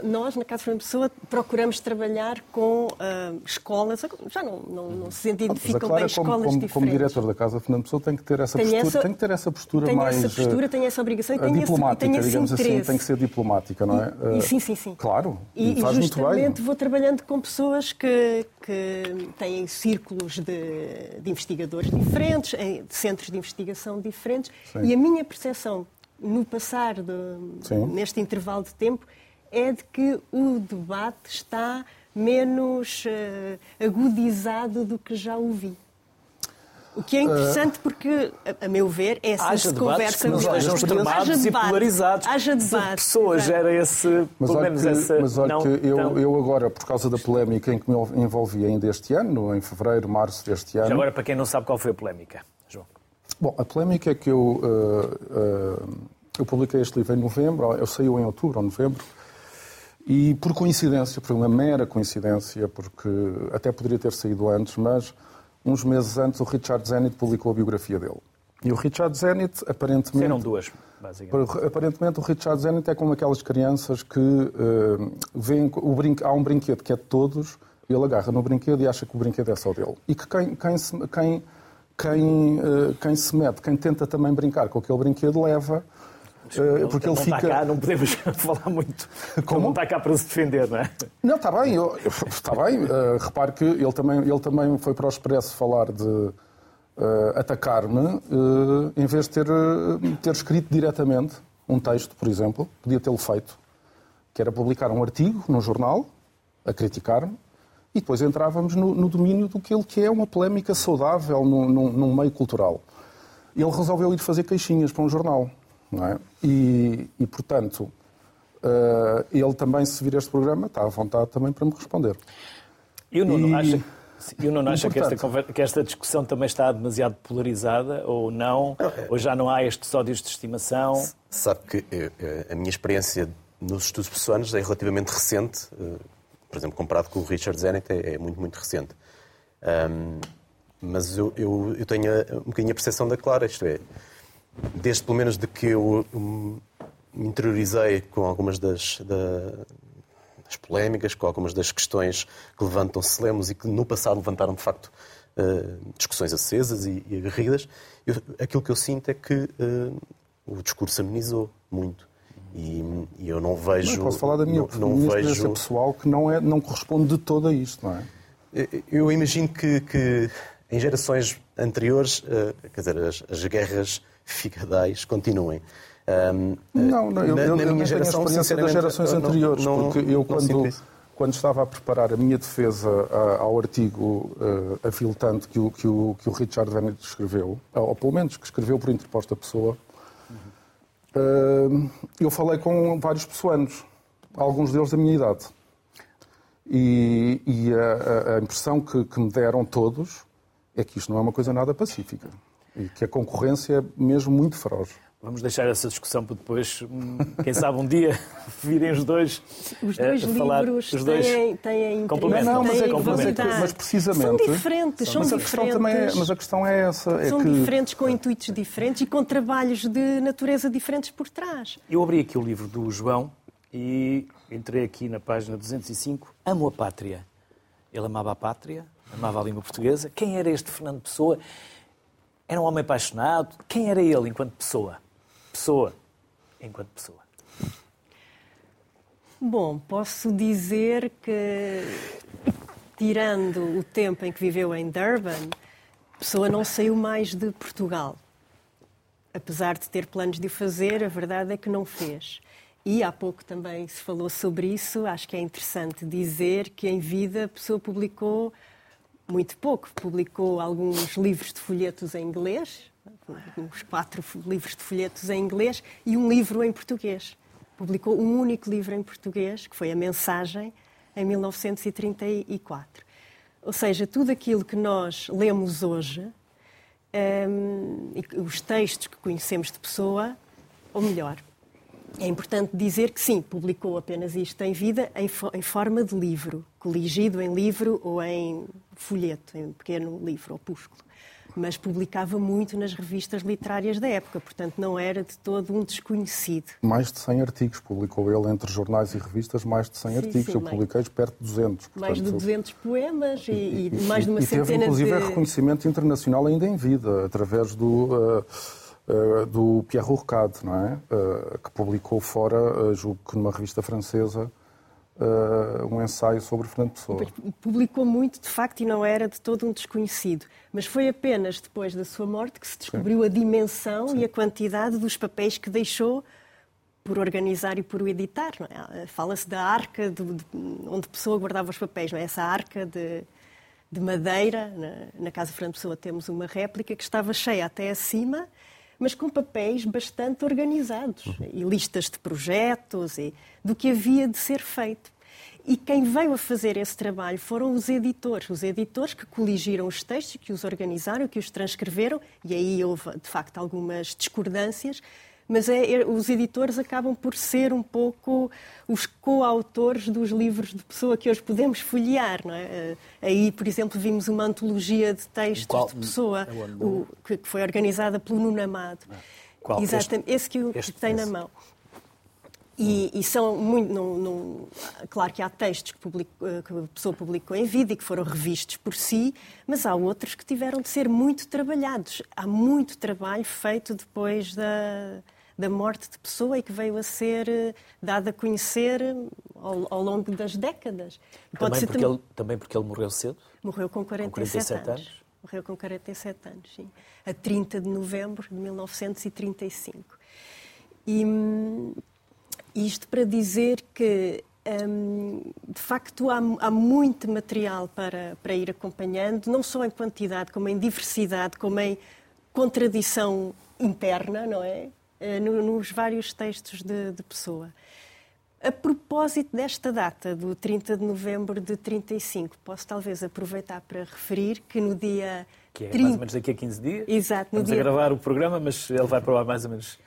Speaker 2: Nós, na Casa Fernando Pessoa, procuramos trabalhar com uh, escolas, já não, não, não se identificam bem escolas
Speaker 4: como, como,
Speaker 2: diferentes.
Speaker 4: Como diretor da Casa Fernando Pessoa tem que ter essa tem postura, essa, tem que ter essa postura
Speaker 2: tem
Speaker 4: mais...
Speaker 2: Tem essa postura, tem essa obrigação e tem
Speaker 4: diplomática,
Speaker 2: esse, tem
Speaker 4: digamos assim, tem que ser diplomática, não é?
Speaker 2: E, e sim, sim, sim.
Speaker 4: Claro,
Speaker 2: e,
Speaker 4: e faz
Speaker 2: justamente
Speaker 4: muito bem.
Speaker 2: vou trabalhando com pessoas que, que têm círculos de, de investigadores diferentes, de centros de investigação diferentes, Sim. E a minha percepção no passar, de, neste intervalo de tempo, é de que o debate está menos uh, agudizado do que já ouvi. O que é interessante porque, a, a meu ver, essa
Speaker 1: haja
Speaker 2: se conversa
Speaker 1: que sejam extremados e polarizados.
Speaker 2: Haja debate.
Speaker 1: pessoas gera esse,
Speaker 4: mas
Speaker 1: pelo menos
Speaker 4: que,
Speaker 1: essa...
Speaker 4: Mas olha
Speaker 1: não,
Speaker 4: que eu, eu agora, por causa da polémica em que me envolvi ainda este ano, em fevereiro, março deste ano...
Speaker 1: Já agora, para quem não sabe qual foi a polémica.
Speaker 4: Bom, a polémica é que eu, uh, uh, eu publiquei este livro em novembro, eu saiu em outubro ou novembro, e por coincidência, por uma mera coincidência, porque até poderia ter saído antes, mas uns meses antes o Richard Zenit publicou a biografia dele. E o Richard Zenit, aparentemente...
Speaker 1: Serão duas, basicamente.
Speaker 4: Aparentemente o Richard Zenit é como aquelas crianças que uh, veem... O brinque, há um brinquedo que é de todos, ele agarra no brinquedo e acha que o brinquedo é só dele. E que quem, quem, quem quem, eh, quem se mete, quem tenta também brincar com aquele brinquedo, leva.
Speaker 1: Ele, porque ele, ele fica. Cá, não podemos falar muito. Como? Ele não está cá para se defender, não é?
Speaker 4: Não, está bem, eu, está bem. Uh, repare que ele também, ele também foi para o Expresso falar de uh, atacar-me, uh, em vez de ter, ter escrito diretamente um texto, por exemplo, podia tê-lo feito, que era publicar um artigo no jornal a criticar-me, e depois entrávamos no, no domínio do que ele que é uma polémica saudável num, num, num, meio cultural. Ele resolveu ir fazer queixinhas para um jornal, não é? E, e portanto, uh, ele também, se vir este programa, está à vontade também para me responder.
Speaker 1: E o Nuno e... acha, e o Nuno acha que, esta que esta discussão também está demasiado polarizada ou não? É- ou já não há estes ódios de estimação?
Speaker 5: Sabe que eu, eh, a minha experiência nos estudos pessoais é relativamente recente. Por exemplo, comparado com o Richard Zenit, é, é muito, muito recente. Um, mas eu, eu, eu, tenho um bocadinho a percepção da Clara, isto é, desde pelo menos de que eu me interiorizei com algumas das, da, das polémicas, com algumas das questões que levantam-se lemos e que no passado levantaram de facto uh, discussões acesas e, e aguerridas, eu, aquilo que eu sinto é que uh, o discurso amenizou muito. E, e, eu não vejo.
Speaker 4: Não, posso falar da minha, não, não minha vejo... experiência pessoal que não, é, não corresponde de todo a isto, não é?
Speaker 5: Eu imagino que, que em gerações anteriores, eh, quer dizer, as, as guerras ficadais continuem.
Speaker 4: Um, não, não, eu, na, eu, na eu minha geração, experiência das gerações anteriores, não, não, porque eu quando, quando estava a preparar a minha defesa ao artigo uh, aviltante que o, que, o, que o Richard Bennett escreveu, ou pelo menos que escreveu por interposta pessoa, eu falei com vários pessoanos, alguns deles da minha idade. E, e a, a, impressão que, que, me deram todos é que isto não é uma coisa nada pacífica. E que a concorrência é mesmo muito feroz.
Speaker 1: Vamos deixar essa discussão para depois, hum, quem sabe um dia virem os dois
Speaker 2: Os dois uh, falar, livros os dois têm, têm
Speaker 1: complementam. Não,
Speaker 4: mas,
Speaker 1: é,
Speaker 4: mas, mas, precisamente...
Speaker 2: São diferentes, são,
Speaker 4: mas
Speaker 2: diferentes.
Speaker 4: A é, mas a questão é essa.
Speaker 2: É são
Speaker 4: que...
Speaker 2: diferentes, com intuitos diferentes e com trabalhos de natureza diferentes por trás.
Speaker 1: Eu abri aqui o livro do João e entrei aqui na página 205. Amo a pátria. Ele amava a pátria, amava a língua portuguesa. Quem era este Fernando Pessoa? Era um homem apaixonado? Quem era ele enquanto pessoa? Pessoa, enquanto pessoa?
Speaker 2: Bom, posso dizer que, tirando o tempo em que viveu em Durban, a pessoa não saiu mais de Portugal. Apesar de ter planos de o fazer, a verdade é que não fez. E há pouco também se falou sobre isso. Acho que é interessante dizer que em vida a pessoa publicou muito pouco. Publicou alguns livros de folhetos em inglês, uns quatro livros de folhetos em inglês e um livro em português. Publicou um único livro em português, que foi A Mensagem, em 1934. Ou seja, tudo aquilo que nós lemos hoje um, os textos que conhecemos de Pessoa, ou melhor, é importante dizer que sim, publicou apenas isto em vida em, em, forma de livro, coligido em livro ou em folheto, em pequeno livro, opúsculo. Mas publicava muito nas revistas literárias da época, portanto não era de todo um desconhecido.
Speaker 4: Mais de 100 artigos, publicou ele entre jornais e revistas, mais de 100 sim, artigos. Sim, Eu publiquei perto de 200.
Speaker 2: Portanto, mais de 200 poemas e, e, e mais de uma
Speaker 4: e
Speaker 2: centena
Speaker 4: teve, inclusive,
Speaker 2: de...
Speaker 4: reconhecimento internacional ainda em vida, através do... Uh, do Pierre Rourcade, não é? Uh, que publicou fora, julgo que numa revista francesa, um ensaio sobre Fernando Pessoa.
Speaker 2: Publicou muito, de facto, e não era de todo um desconhecido. Mas foi apenas depois da sua morte que se descobriu Sim. a dimensão Sim. e a quantidade dos papéis que deixou por organizar e por editar. É? Fala-se da arca de, de, onde Pessoa guardava os papéis, não é? Essa arca de, de madeira, na, na Casa Fernando Pessoa temos uma réplica que estava cheia até acima mas com papéis bastante organizados e listas de projetos e do que havia de ser feito. E quem veio a fazer esse trabalho foram os editores, os editores que coligiram os textos, que os organizaram, que os transcreveram, e aí houve, de facto, algumas discordâncias, mas é, é, os editores acabam por ser um pouco os coautores dos livros de pessoa que hoje podemos folhear. Não é? Eh, aí, por exemplo, vimos uma antologia de textos Qual? de pessoa é o, que foi organizada pelo Nuno Amado. Ah. Qual? Exatamente, este, esse que, o, este, que tem esse. na mão. E, e, são muito. Não, não, claro que há textos que, publico, eh, que, a pessoa publicou em vida e que foram revistos por si, mas há outros que tiveram de ser muito trabalhados. Há muito trabalho feito depois da, da morte de pessoa e que veio a ser eh, dada a conhecer eh, ao, ao longo das décadas.
Speaker 1: Também, porque ele, também porque ele morreu cedo?
Speaker 2: Morreu com 47, com 47 anos. anos. Morreu com 47 anos, sim. A 30 de novembro de 1935. E hum, isto para dizer que, hum, de facto, há, há, muito material para, para ir acompanhando, não só em quantidade, como em diversidade, como em contradição interna, não é? Eh, nos vários textos de, de Pessoa. A propósito desta data, do 30 de novembro de 35, posso talvez aproveitar para referir que no dia.
Speaker 1: Que é 30... mais ou menos daqui a 15 dias.
Speaker 2: Exato.
Speaker 1: Vamos dia... a gravar o programa, mas ele vai para lá mais ou menos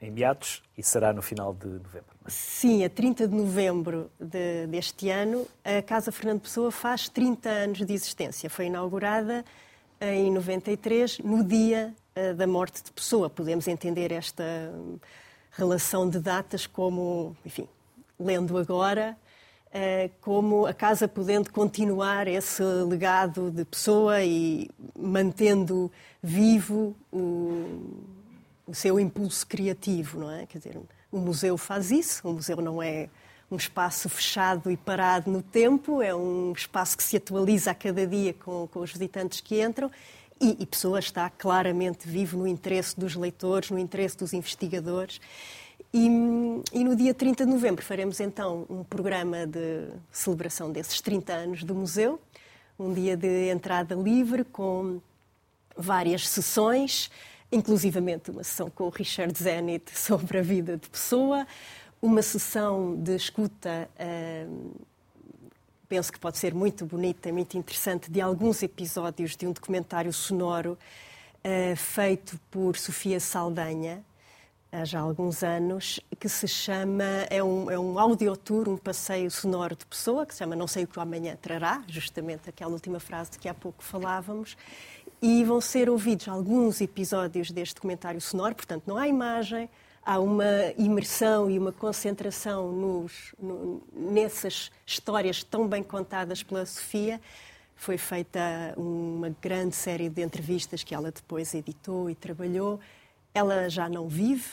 Speaker 1: em meados e será no final de novembro.
Speaker 2: É? Sim, a 30 de novembro de, deste ano, a Casa Fernando Pessoa faz 30 anos de existência. Foi inaugurada em 93, no dia da morte de pessoa. Podemos entender esta hum, relação de datas como, enfim, lendo agora, eh, como a casa podendo continuar esse legado de pessoa e mantendo vivo o, o seu impulso criativo, não é? Quer dizer, o museu faz isso, o museu não é um espaço fechado e parado no tempo, é um espaço que se atualiza a cada dia com, com os visitantes que entram e, e Pessoa está claramente vivo no interesse dos leitores, no interesse dos investigadores. E, e, no dia 30 de novembro faremos então um programa de celebração desses 30 anos do museu, um dia de entrada livre com várias sessões, inclusivamente uma sessão com o Richard Zenit sobre a vida de pessoa, uma sessão de escuta uh, penso que pode ser muito bonita muito interessante, de alguns episódios de um documentário sonoro uh, feito por Sofia Saldanha, há já alguns anos, que se chama, é um, é um audiotour, um passeio sonoro de pessoa, que se chama Não Sei O Que Amanhã Trará, justamente aquela última frase de que há pouco falávamos, e vão ser ouvidos alguns episódios deste documentário sonoro, portanto não há imagem, há uma imersão e uma concentração nos, no, nessas histórias tão bem contadas pela Sofia. Foi feita uma grande série de entrevistas que ela depois editou e trabalhou. Ela já não vive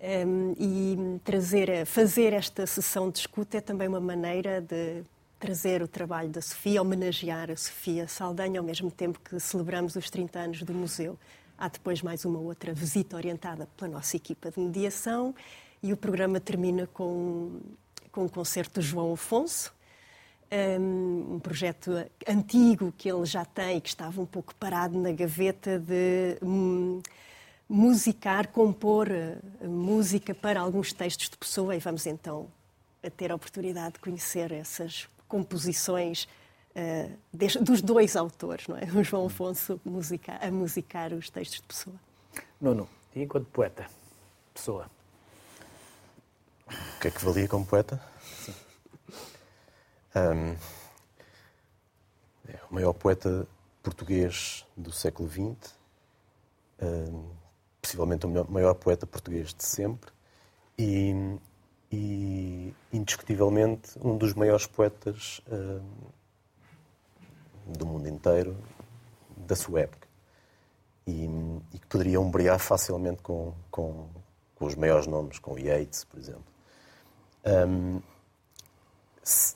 Speaker 2: um, e trazer, fazer esta sessão de escuta é também uma maneira de trazer o trabalho da Sofia, homenagear a Sofia Saldanha, ao mesmo tempo que celebramos os 30 anos do museu. Há depois mais uma outra visita orientada pela nossa equipa de mediação e o programa termina com, com um concerto de João Afonso, um, um projeto antigo que ele já tem, que estava um pouco parado na gaveta de um, musicar, compor uh, música para alguns textos de pessoa. E vamos então ter a oportunidade de conhecer essas composições dos dois autores, não é? O João Afonso musica, a musicar os textos de Pessoa.
Speaker 1: Nuno, e enquanto poeta, Pessoa?
Speaker 3: O que é que valia como poeta? Sim. Um, é o maior poeta português do século XX, um, possivelmente o maior poeta português de sempre e, e indiscutivelmente um dos maiores poetas um, do mundo inteiro da sua época e, e que poderia umbrear facilmente com, com, com, os maiores nomes, com Yeats, por exemplo. Um,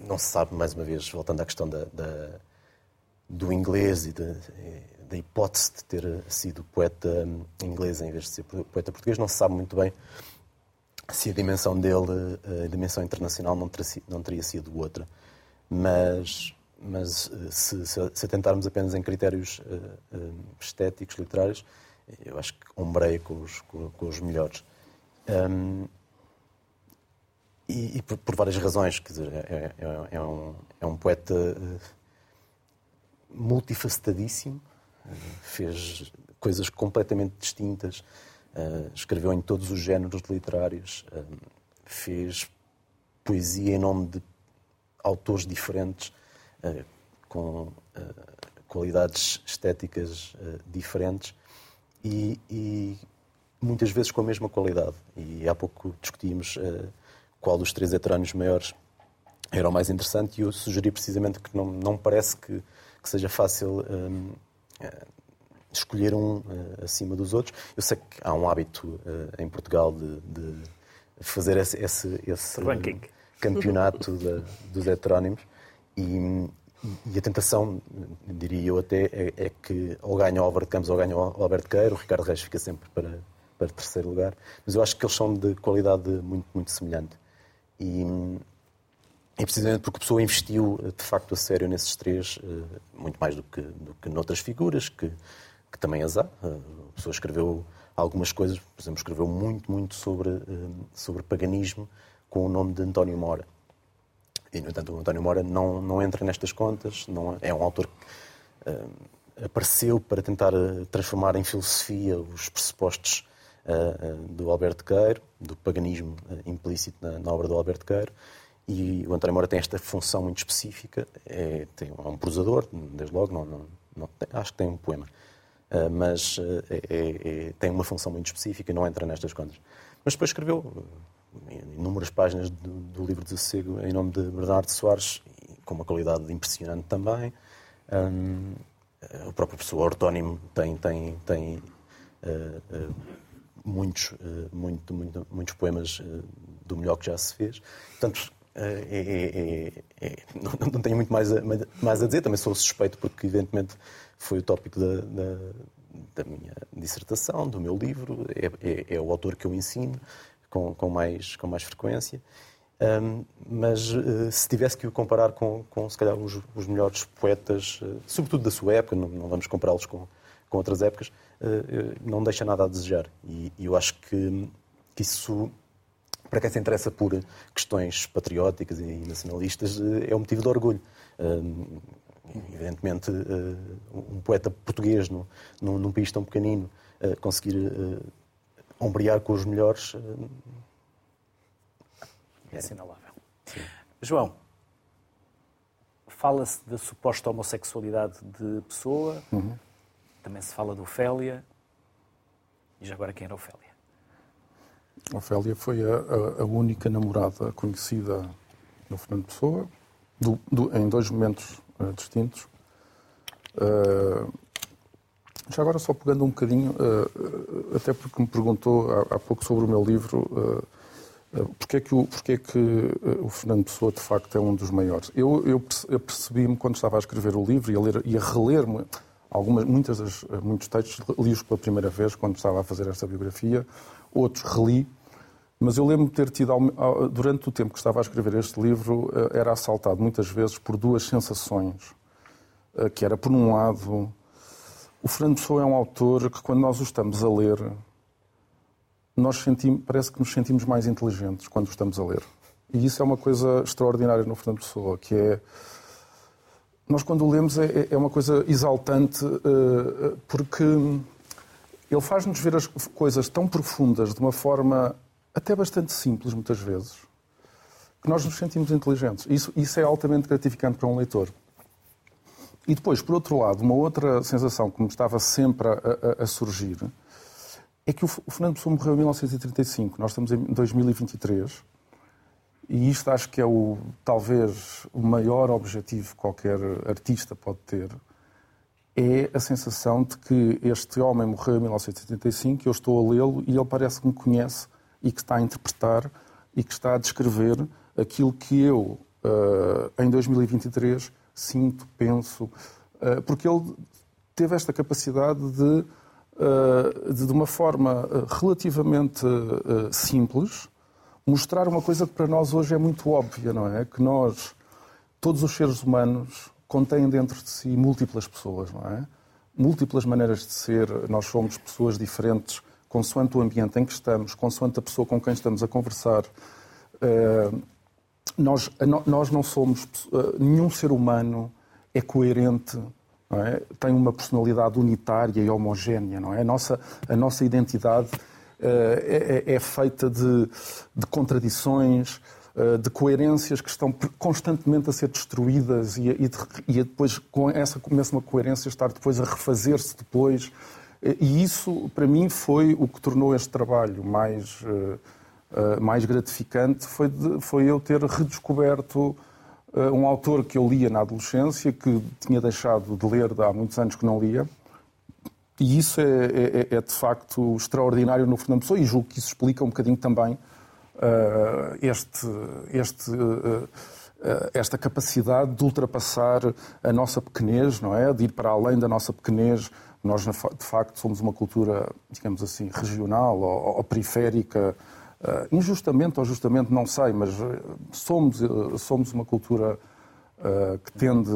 Speaker 3: não se sabe, mais uma vez, voltando à questão da, da do inglês e da, da, hipótese de ter sido poeta inglês em vez de ser poeta português, não se sabe muito bem se a dimensão dele, a dimensão internacional, não teria, não teria sido outra. Mas, mas eh, se, se, atentarmos apenas em critérios uh, uh, estéticos, literários, eu acho que ombreia com os, com, com os melhores. Um, e, e por, por, várias razões, quer dizer, é, é, é um, é um poeta multifacetadíssimo, fez coisas completamente distintas, escreveu em todos os géneros literários, fez poesia em nome de autores diferentes, com qualidades estéticas diferentes e, e, muitas vezes com a mesma qualidade. E há pouco discutimos qual dos três heterónimos maiores era o mais interessante e eu sugeri precisamente que não, não parece que, que seja fácil um, eh, escolher um uh, acima dos outros. Eu sei que há um hábito uh, em Portugal de, de fazer esse, esse, esse campeonato dos heterónimos e, e, a tentação, diria eu até, é, é que ou ganha o Álvaro Campos ou ganha o Alberto Queiro, o Ricardo Reis fica sempre para, para terceiro lugar, mas eu acho que eles são de qualidade muito, muito semelhante. E, e precisamente porque a pessoa investiu de facto a sério nesses três, eh, muito mais do que, do que noutras figuras, que, que também as há. Eh, a pessoa escreveu algumas coisas, por exemplo, escreveu muito, muito sobre, eh, sobre paganismo com o nome de António Mora. E, no entanto, o António Mora não, não entra nestas contas, não é, é um autor que uh, apareceu para tentar transformar em filosofia os pressupostos do Alberto Queiro, do paganismo implícito na, na, obra do Alberto Queiro. E o António Moura tem esta função muito específica. É, tem, é um prosador, desde logo, não, não, não acho que tem um poema. Uh, mas uh, é, é, tem uma função muito específica e não entra nestas contas. Mas depois escreveu inúmeras páginas do, do livro de Sossego em nome de Bernardo Soares, com uma qualidade impressionante também. Um, o próprio pessoa ortónimo tem, tem, tem uh, muitos, eh, muito, muito, muitos poemas do melhor que já se fez. Portanto, eh, é, é, é, não, não, tenho muito mais a, mais a dizer, também sou suspeito porque, evidentemente, foi o tópico da, da, da minha dissertação, do meu livro, é, é, o autor que eu ensino com, com, mais, com mais frequência. Um, mas uh, se tivesse que o comparar com, com se calhar, os, os melhores poetas, uh, sobretudo da sua época, não, não vamos compará-los com, com outras épocas, eh, não deixa nada a desejar. E, eu acho que, que isso para quem se interessa por questões patrióticas e nacionalistas, eh, é um motivo de orgulho. Eh, evidentemente, um poeta português num, num país tão pequenino conseguir ombrear com os melhores
Speaker 1: é assinalável. Sim. João, fala-se da suposta homossexualidade de Pessoa. Uhum. Também se fala de Ofélia. E já agora quem era Ofélia?
Speaker 4: Ofélia foi a, a, a única namorada conhecida do Fernando Pessoa, do, do, em dois momentos uh, distintos. Uh, já agora, só pegando um bocadinho, uh, até porque me perguntou há, pouco sobre o meu livro, porque é que, o, porque é que o Fernando Pessoa, de facto, é um dos maiores. Eu, eu, percebi-me, quando estava a escrever o livro e a, ler, e a reler-me Algumas, muitas das, muitos textos li-os pela primeira vez quando estava a fazer esta biografia, outros reli, mas eu lembro-me ter tido, durante o tempo que estava a escrever este livro, eh, era assaltado muitas vezes por duas sensações. Eh, que era, por um lado, o Fernando Pessoa é um autor que, quando nós o estamos a ler, nós sentimos, parece que nos sentimos mais inteligentes quando o estamos a ler. E isso é uma coisa extraordinária no Fernando Pessoa, que é nós quando o lemos é, é uma coisa exaltante uh, porque ele faz-nos ver as coisas tão profundas de uma forma até bastante simples, muitas vezes, que nós nos sentimos inteligentes. Isso, isso é altamente gratificante para um leitor. E depois, por outro lado, uma outra sensação que me estava sempre a, a, a surgir é que o, o Fernando Pessoa morreu em 1935, nós estamos em 2023, e isto acho que é o, talvez o maior objetivo que qualquer artista pode ter, é a sensação de que este homem morreu em 1975, eu estou a lê-lo e ele parece que me conhece e que está a interpretar e que está a descrever aquilo que eu, uh, em 2023, sinto, penso, uh, porque ele teve esta capacidade de, uh, de, de uma forma relativamente simples, mostrar uma coisa que para nós hoje é muito óbvia, não é? Que nós, todos os seres humanos, contêm dentro de si múltiplas pessoas, não é? Múltiplas maneiras de ser, nós somos pessoas diferentes consoante o ambiente em que estamos, consoante a pessoa com quem estamos a conversar. Nós, nós não somos. Uh, nenhum ser humano é coerente, é? tem uma personalidade unitária e homogénea, não é? A nossa, a nossa identidade eh, é, é, é feita de, de contradições, eh, de coerências que estão constantemente a ser destruídas e, e, e depois com essa mesma coerência estar depois a refazer-se depois. Eh, e isso, para mim, foi o que tornou este trabalho mais, mais gratificante, foi, de, foi eu ter redescoberto um autor que eu lia na adolescência, que tinha deixado de ler há muitos anos que não lia, e isso é, é, é, de facto extraordinário no Fernando Pessoa e julgo que isso explica um bocadinho também uh, este, este, uh, esta capacidade de ultrapassar a nossa pequenez, não é? De ir para além da nossa pequenez. Nós, de facto, somos uma cultura, digamos assim, regional ou, ou periférica, uh, injustamente ou justamente, não sei, mas somos, somos uma cultura Uh, que tende.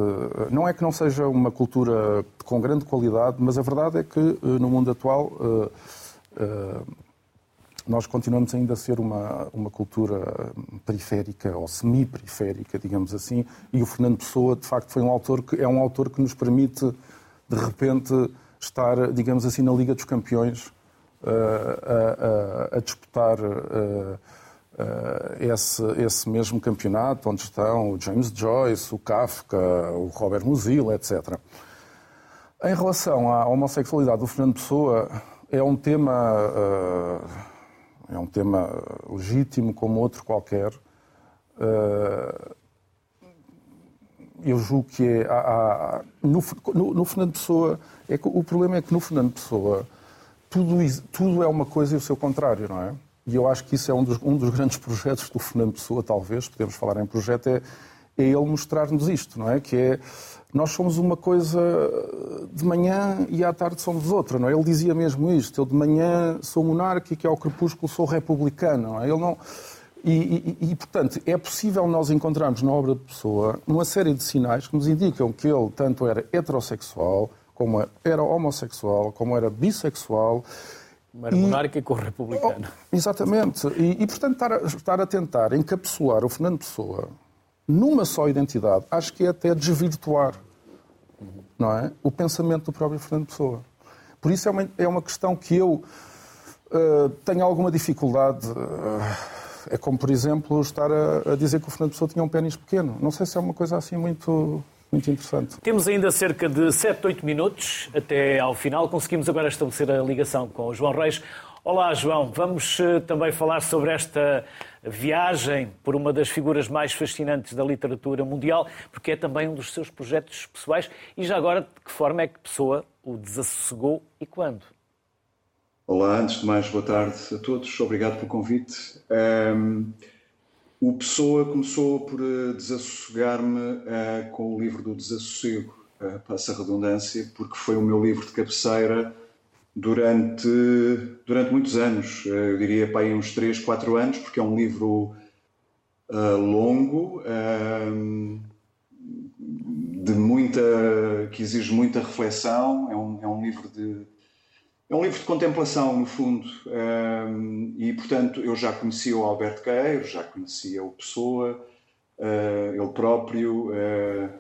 Speaker 4: Não é que não seja uma cultura com grande qualidade, mas a verdade é que uh, no mundo atual uh, nós continuamos ainda a ser uma, uma cultura periférica ou semi-periférica, digamos assim, e o Fernando Pessoa, de facto, foi um autor que é um autor que nos permite, de repente, estar, digamos assim, na Liga dos Campeões a, a, a, disputar eh, esse, esse mesmo campeonato onde estão o James Joyce, o Kafka, o Robert Musil, etc. Em relação à homossexualidade do Fernando Pessoa, é um tema, uh, é um tema legítimo como outro qualquer. Eu julgo que é, há, há, no, no, no, Fernando Pessoa, é que, o problema é que no Fernando Pessoa tudo, tudo é uma coisa e o seu contrário, não é? E eu acho que isso é um dos, um dos grandes projetos do Fernando Pessoa, talvez, podemos falar em projeto, é, é ele mostrar-nos isto, não é? Que é, nós somos uma coisa de manhã e à tarde somos outra, não é? Ele dizia mesmo isto, eu de manhã sou monárquico e ao crepúsculo sou republicano, não é? Ele não... E, e, e, portanto, é possível nós encontrarmos na obra de Pessoa uma série de sinais que nos indicam que ele tanto era heterossexual, como era homossexual, como era bissexual,
Speaker 1: era monárquico ou republicano.
Speaker 4: Oh, exatamente. E, e portanto, estar a, estar a, tentar encapsular o Fernando Pessoa numa só identidade, acho que é até desvirtuar não é? o pensamento do próprio Fernando Pessoa. Por isso é uma, é uma questão que eu uh, tenho alguma dificuldade. Uh, é como, por exemplo, estar a, a, dizer que o Fernando Pessoa tinha um pênis pequeno. Não sei se é uma coisa assim muito muito interessante.
Speaker 1: Temos ainda cerca de 7, 8 minutos até ao final. Conseguimos agora estabelecer a ligação com o João Reis. Olá, João. Vamos eh, também falar sobre esta viagem por uma das figuras mais fascinantes da literatura mundial, porque é também um dos seus projetos pessoais. E já agora, de que forma é que Pessoa o desassossegou e quando?
Speaker 6: Olá, antes de mais, boa tarde a todos. Obrigado pelo convite. Um... O Pessoa começou por uh, desassossegar-me uh, com o livro do Desassossego, uh, passa a redundância, porque foi o meu livro de cabeceira durante, durante muitos anos, eu diria para aí uns 3, 4 anos, porque é um livro longo, de muita, que exige muita reflexão, é um, é um livro de é um livro de contemplação, no fundo, um, e portanto eu já conhecia o Alberto Queiro, já conhecia o Pessoa, uh, ele próprio, uh,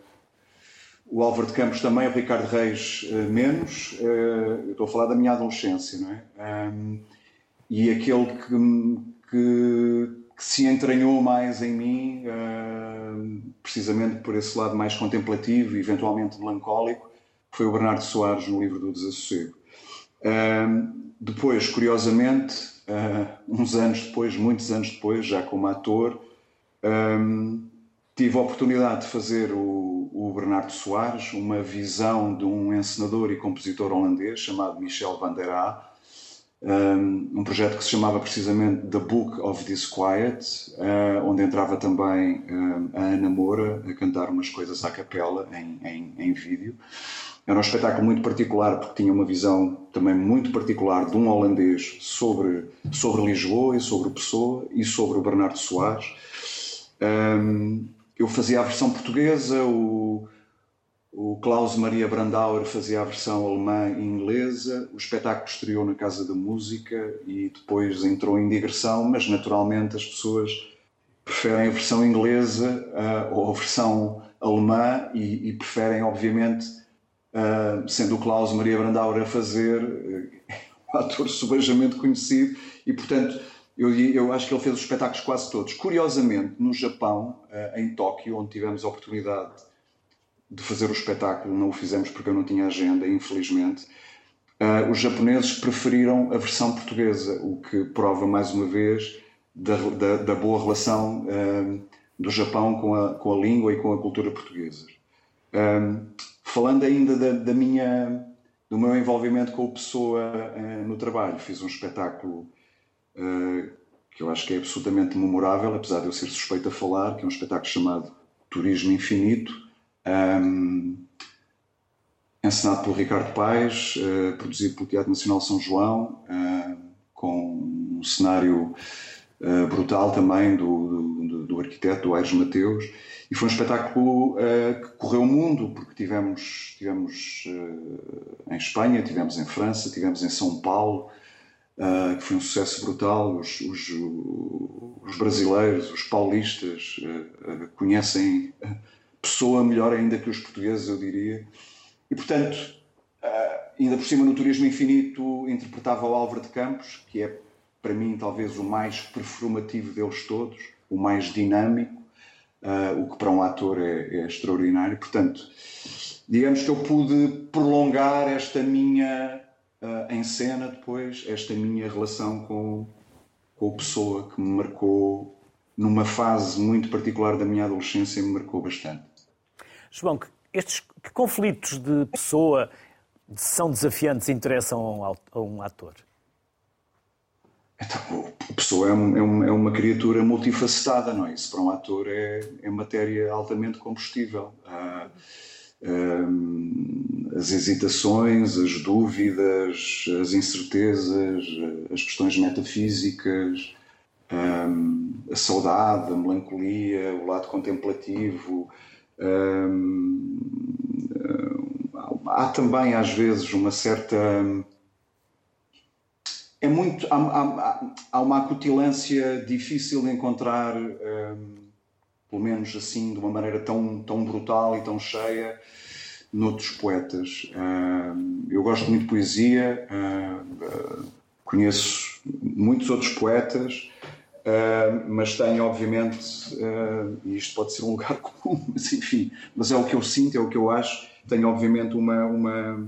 Speaker 6: o Álvaro de Campos também, o Ricardo Reis menos. eu estou a falar da minha adolescência, não é? e aquele que, que, que, se entranhou mais em mim, precisamente por esse lado mais contemplativo e eventualmente melancólico, foi o Bernardo Soares no livro do Desassossego. Depois, curiosamente, uh, uns anos depois, muitos anos depois, já como ator, um, tive a oportunidade de fazer o, o, Bernardo Soares, uma visão de um encenador e compositor holandês chamado Michel van der Aa, um, projeto que se chamava precisamente The Book of Disquiet, uh, onde entrava também a Ana Moura a cantar umas coisas à capela em, em, em vídeo. Era um espetáculo muito particular porque tinha uma visão também muito particular de um holandês sobre, sobre Lisboa e sobre Pessoa e sobre o Bernardo Soares. Um, eu fazia a versão portuguesa, o, o Klaus Maria Brandauer fazia a versão alemã e inglesa. O espetáculo estreou na Casa da Música e depois entrou em digressão, mas naturalmente as pessoas preferem a versão inglesa uh, ou a versão alemã e, e preferem, obviamente, uh, sendo o Klaus Maria Brandauer a fazer, uh, um ator subejamente conhecido, e portanto eu, eu, acho que ele fez os espetáculos quase todos. Curiosamente, no Japão, em Tóquio, onde tivemos a oportunidade de fazer o espetáculo, não o fizemos porque eu não tinha agenda, infelizmente. Uh, os japoneses preferiram a versão portuguesa, o que prova mais uma vez da, da, da boa relação uh, do Japão com a, com a língua e com a cultura portuguesa. Falando ainda da, da, minha, do meu envolvimento com a pessoa uh, no trabalho, fiz um espetáculo uh, que eu acho que é absolutamente memorável, apesar de eu ser suspeito a falar, que é um espetáculo chamado Turismo Infinito, um, encenado pelo Ricardo Paes, uh, produzido pelo Teatro Nacional São João, com um cenário brutal também do, do, do arquiteto Aires Mateus e foi um espetáculo uh, que correu o mundo, porque tivemos, tivemos uh, em Espanha, tivemos em França, tivemos em São Paulo, uh, que foi um sucesso brutal. Os, os, os brasileiros, os paulistas, conhecem pessoa melhor ainda que os portugueses, eu diria. E, portanto, ainda por cima no Turismo Infinito interpretava o Álvaro de Campos, que é, para mim, talvez o mais performativo deles todos, o mais dinâmico, uh, o que para um ator é, é, extraordinário. Portanto, digamos que eu pude prolongar esta minha uh, em cena depois, esta minha relação com, com a pessoa que me marcou numa fase muito particular da minha adolescência me marcou bastante.
Speaker 1: João, estes que conflitos de pessoa são desafiantes e interessam a um ator?
Speaker 6: Então, a pessoa é, um, é, uma criatura multifacetada, não é? Isso para um ator é, é matéria altamente combustível. Ah, ah, as hesitações, as dúvidas, as incertezas, as questões metafísicas, ah, a saudade, a melancolia, o lado contemplativo. Há também, às vezes, uma certa é muito. Há, há, há, uma acutilância difícil de encontrar, um, pelo menos assim, de uma maneira tão, tão brutal e tão cheia, noutros poetas. Um, eu gosto muito de poesia, conheço muitos outros poetas. Uh, mas tenho, obviamente, uh, e isto pode ser um lugar comum, mas enfim, mas é o que eu sinto, é o que eu acho. Tenho, obviamente, uma, uma,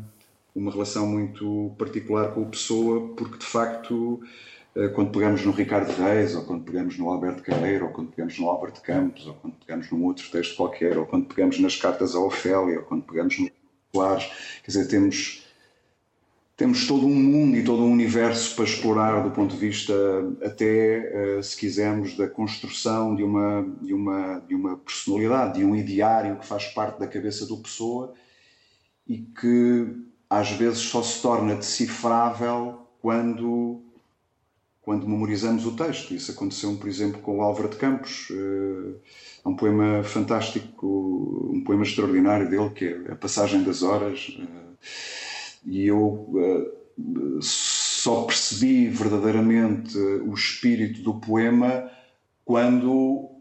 Speaker 6: uma relação muito particular com a pessoa, porque de facto, eh, quando pegamos no Ricardo Reis, ou quando pegamos no Alberto Carreiro, ou quando pegamos no Albert Campos, ou quando pegamos num outro texto qualquer, ou quando pegamos nas cartas a Ofélia, ou quando pegamos no Soares, quer dizer, temos temos todo um mundo e todo um universo para explorar do ponto de vista até, eh, se quisermos, da construção de uma, de uma, de uma personalidade, de um ideário que faz parte da cabeça do pessoa e que às vezes só se torna decifrável quando, quando memorizamos o texto. Isso aconteceu, por exemplo, com o Álvaro de Campos. Eh, é um poema fantástico, um poema extraordinário dele, que é A Passagem das Horas. Eh, e eu eh, só percebi verdadeiramente o espírito do poema quando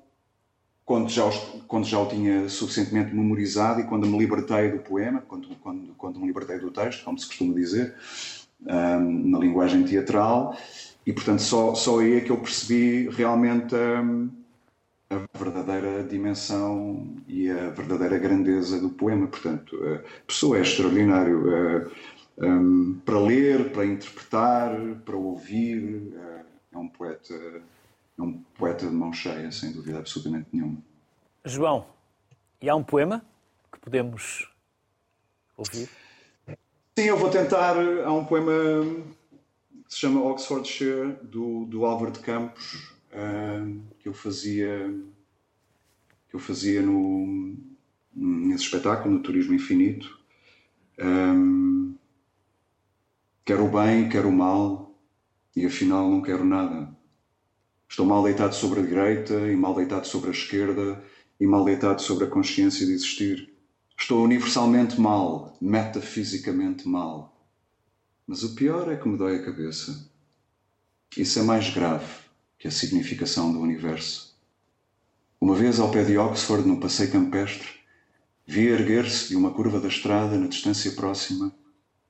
Speaker 6: quando já, quando já o tinha suficientemente memorizado e quando me libertei do poema, quando, quando, quando me libertei do texto, como se costuma dizer, um, na linguagem teatral, e portanto só, só aí é que eu percebi realmente um, a verdadeira dimensão e a verdadeira grandeza do poema. Portanto, a pessoa é extraordinário uh, um, para ler, para interpretar, para ouvir. Uh, é um poeta é um poeta de mão cheia, sem dúvida absolutamente nenhuma.
Speaker 1: João, e há um poema que podemos ouvir?
Speaker 6: Sim, eu vou tentar. Há um poema que se chama Oxfordshire, do, do Álvaro de Campos, uh, que eu fazia, que eu fazia no, nesse espetáculo, no Turismo Infinito. Um, quero o bem, quero o mal, e afinal não quero nada. Estou mal deitado sobre a direita e mal deitado sobre a esquerda e mal deitado sobre a consciência de existir. Estou universalmente mal, metafisicamente mal. Mas o pior é que me dói a cabeça. Isso é mais grave que a significação do universo. Uma vez ao pé de Oxford, no passeio campestre, vi erguer-se de uma curva da estrada, na distância próxima,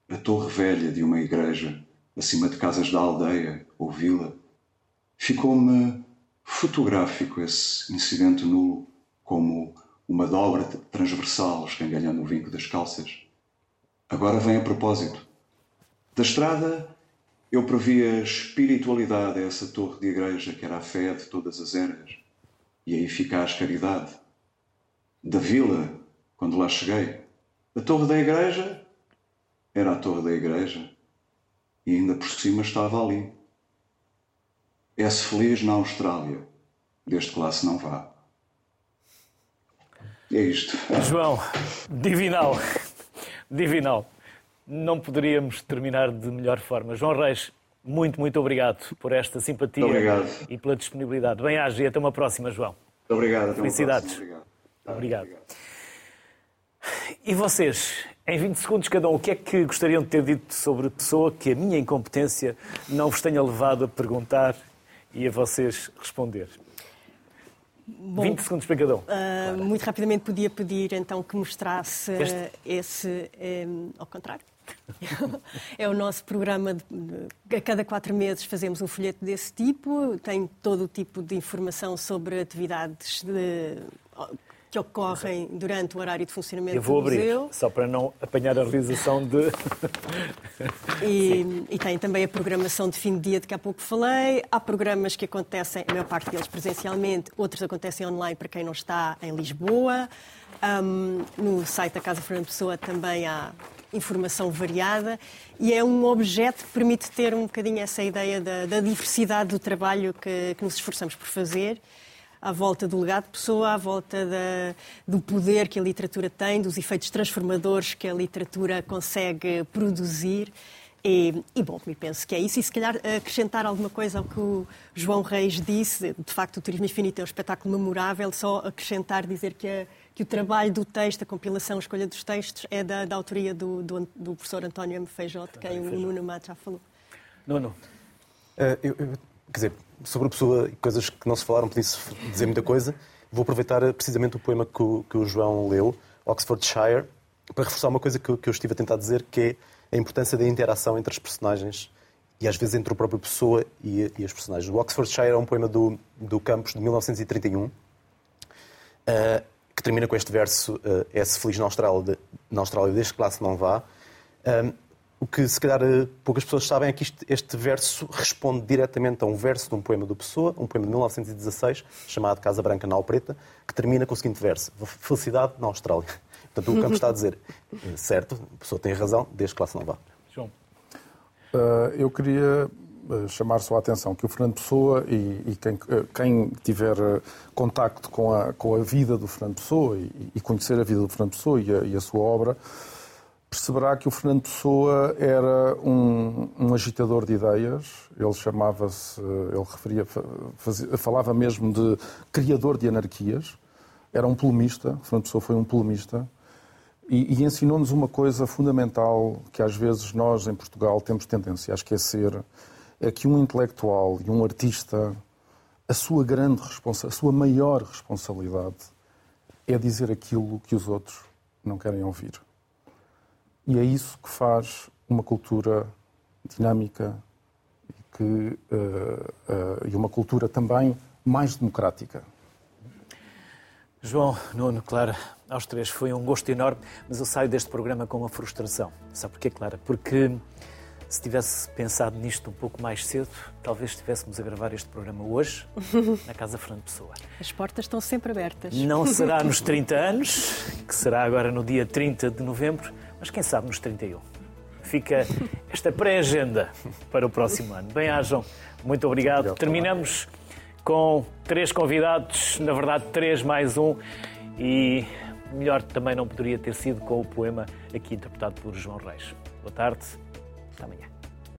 Speaker 6: a torre velha de uma igreja, acima de casas da aldeia ou vila Ficou-me fotográfico esse incidente nulo, como uma dobra transversal escangalhando o vinco das calças. Agora vem a propósito. Da estrada, eu previa espiritualidade a essa torre de igreja que era a fé de todas as eras e a eficaz caridade. Da vila, quando lá cheguei, a torre da igreja era a torre da igreja e ainda por cima estava ali é-se feliz na Austrália, desde que lá se não vá. É isto.
Speaker 1: João, divinal. Divinal. Não poderíamos terminar de melhor forma. João Reis, muito, muito obrigado por esta simpatia e pela disponibilidade. Bem-aja e até uma próxima, João.
Speaker 6: Muito obrigado. Até
Speaker 1: Felicidades.
Speaker 6: Obrigado.
Speaker 1: obrigado. obrigado. E vocês, em 20 segundos cada um, o que é que gostariam de ter dito sobre a pessoa que a minha incompetência não vos tenha levado a perguntar e a vocês responder. Bom, 20 segundos para cada um. Uh,
Speaker 2: muito rapidamente podia pedir então que mostrasse uh, esse. Um, ao contrário. é o nosso programa. De, a cada quatro meses fazemos um folheto desse tipo. Tem todo o tipo de informação sobre atividades de, que ocorrem durante o horário de funcionamento
Speaker 1: Eu vou
Speaker 2: do museu.
Speaker 1: abrir, só para não apanhar a realização de...
Speaker 2: e, e, tem também a programação de fim de dia de que há pouco falei. Há programas que acontecem, a maior parte deles presencialmente, outros acontecem online para quem não está em Lisboa. Um, no site da Casa Fernando Pessoa também há informação variada e é um objeto que permite ter um bocadinho essa ideia da, da diversidade do trabalho que, que nos esforçamos por fazer à volta do legado de pessoa, à volta da, do poder que a literatura tem, dos efeitos transformadores que a literatura consegue produzir. E, e, bom, me penso que é isso. E se calhar acrescentar alguma coisa ao que o João Reis disse, de facto o Turismo Infinito é um espetáculo memorável, só acrescentar, dizer que, a, que o trabalho do texto, a compilação, a escolha dos textos é da, da autoria do, do, do, professor António M. Feijote, quem o Nuno Mato já falou.
Speaker 1: Nuno.
Speaker 5: Uh, eu, eu, quer dizer, sobre a pessoa e coisas que não se falaram, podia-se dizer muita coisa. Vou aproveitar eh, precisamente o poema que o, que o João leu, Oxfordshire, para reforçar uma coisa que eu, que eu estive a tentar dizer, que é a importância da interação entre as personagens e às vezes entre a própria pessoa e, e as personagens. O Oxfordshire é um poema do, do Campos de 1931, uh, eh, que termina com este verso: uh, É-se feliz na Austrália, de, na Austrália desde que lá se não vá. O que se calhar eh, poucas pessoas sabem é que este verso responde diretamente a um verso de um poema do Pessoa, um poema de 1916, chamado Casa Branca na Preta, que termina com o seguinte verso: Felicidade na Austrália. Portanto, o campo está a dizer, eh, certo, a pessoa tem razão, desde que lá se não vá.
Speaker 1: João.
Speaker 4: Uh, eu queria chamar só a atenção que o Fernando Pessoa e, e quem, quem, tiver contacto com a, com a vida do Fernando Pessoa e, e conhecer a vida do Fernando Pessoa e a, e a sua obra, perceberá que o Fernando Pessoa era um, um agitador de ideias. Ele chamava-se, ele referia, fazia, falava mesmo de criador de anarquias. Era um polemista. O Fernando Pessoa foi um polemista. E, e ensinou-nos uma coisa fundamental que às vezes nós em Portugal temos tendência a esquecer: é que um intelectual e um artista a sua grande responsabilidade, a sua maior responsabilidade é dizer aquilo que os outros não querem ouvir. E é isso que faz uma cultura dinâmica e, que, uh, uh, e uma cultura também mais democrática.
Speaker 1: João, Nuno, Clara, aos três foi um gosto enorme, mas eu saio deste programa com uma frustração. Sabe porquê, Clara? Porque se tivesse pensado nisto um pouco mais cedo, talvez estivéssemos a gravar este programa hoje, na Casa Fernando Pessoa.
Speaker 2: As portas estão sempre abertas.
Speaker 1: Não será nos 30 anos, que será agora no dia 30 de novembro, mas quem sabe nos 31. Fica esta pré-agenda para o próximo ano. Bem-ajam, muito obrigado. Terminamos com três convidados, na verdade, três mais um, e melhor também não poderia ter sido com o poema aqui interpretado por João Reis. Boa tarde, até amanhã.